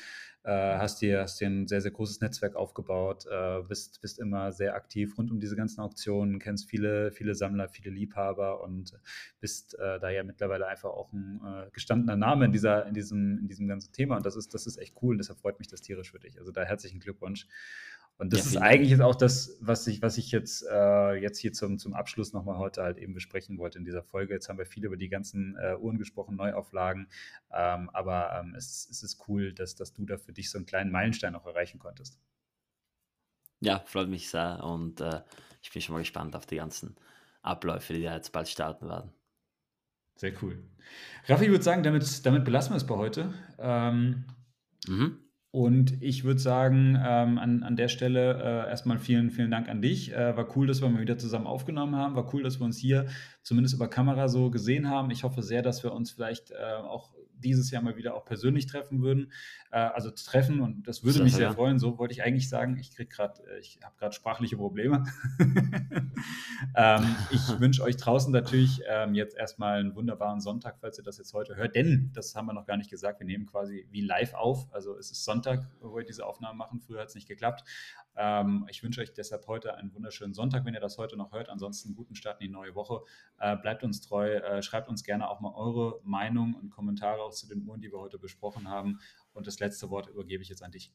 Äh, hast, dir, hast dir ein sehr, sehr großes Netzwerk aufgebaut, äh, bist, bist immer sehr aktiv rund um diese ganzen Auktionen, kennst viele, viele Sammler, viele Liebhaber und bist äh, da ja mittlerweile einfach auch ein äh, gestandener Name in, dieser, in, diesem, in diesem ganzen Thema. Und das ist, das ist echt cool und deshalb freut mich das tierisch für dich. Also da herzlichen Glückwunsch. Und das ja, ist eigentlich jetzt auch das, was ich, was ich jetzt, äh, jetzt hier zum, zum Abschluss nochmal heute halt eben besprechen wollte in dieser Folge. Jetzt haben wir viel über die ganzen äh, Uhren gesprochen, Neuauflagen. Ähm, aber ähm, es, es ist cool, dass, dass du da für dich so einen kleinen Meilenstein auch erreichen konntest. Ja, freut mich sehr und äh, ich bin schon mal gespannt auf die ganzen Abläufe, die da jetzt bald starten werden. Sehr cool. Raffi, ich würde sagen, damit, damit belassen wir es bei heute. Ähm, mhm. Und ich würde sagen, ähm, an, an der Stelle äh, erstmal vielen, vielen Dank an dich. Äh, war cool, dass wir mal wieder zusammen aufgenommen haben. War cool, dass wir uns hier zumindest über Kamera so gesehen haben. Ich hoffe sehr, dass wir uns vielleicht äh, auch dieses Jahr mal wieder auch persönlich treffen würden. Äh, also treffen und das würde mich sehr ja. freuen. So wollte ich eigentlich sagen. Ich kriege gerade, äh, ich habe gerade sprachliche Probleme. ähm, ich wünsche euch draußen natürlich ähm, jetzt erstmal einen wunderbaren Sonntag, falls ihr das jetzt heute hört. Denn, das haben wir noch gar nicht gesagt, wir nehmen quasi wie live auf. Also es ist Sonntag, wo wir diese Aufnahmen machen. Früher hat es nicht geklappt. Ähm, ich wünsche euch deshalb heute einen wunderschönen Sonntag, wenn ihr das heute noch hört. Ansonsten guten Start in die neue Woche. Äh, bleibt uns treu. Äh, schreibt uns gerne auch mal eure Meinung und Kommentare auch zu den Uhren, die wir heute besprochen haben. Und das letzte Wort übergebe ich jetzt an dich.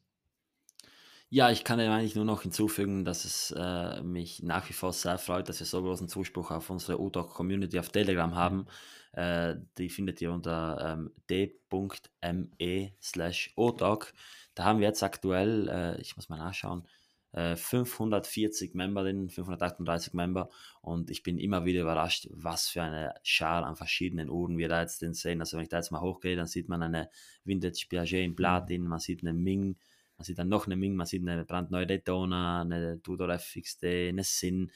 Ja, ich kann eigentlich nur noch hinzufügen, dass es äh, mich nach wie vor sehr freut, dass wir so großen Zuspruch auf unsere UDOC-Community auf Telegram haben. Äh, die findet ihr unter ähm, d.me slash. Da haben wir jetzt aktuell, äh, ich muss mal nachschauen, 540 äh, Memberinnen, 538 Member und ich bin immer wieder überrascht, was für eine Schar an verschiedenen Uhren wir da jetzt sehen. Also wenn ich da jetzt mal hochgehe, dann sieht man eine Vintage Piaget in Platin, man sieht eine Ming, man sieht dann noch eine Ming, man sieht eine brandneue Daytona, eine Tudor FXD, eine Sin.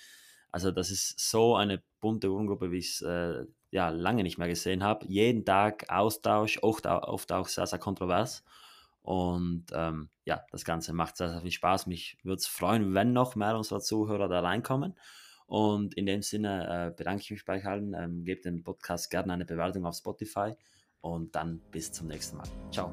Also das ist so eine bunte Uhrengruppe, wie ich es äh, ja, lange nicht mehr gesehen habe. Jeden Tag Austausch, oft, oft auch sehr, sehr kontrovers. Und ähm, ja, das Ganze macht sehr, sehr viel Spaß. Mich würde es freuen, wenn noch mehr unserer Zuhörer da reinkommen. Und in dem Sinne äh, bedanke ich mich bei euch allen. Ähm, gebt dem Podcast gerne eine Bewertung auf Spotify und dann bis zum nächsten Mal. Ciao.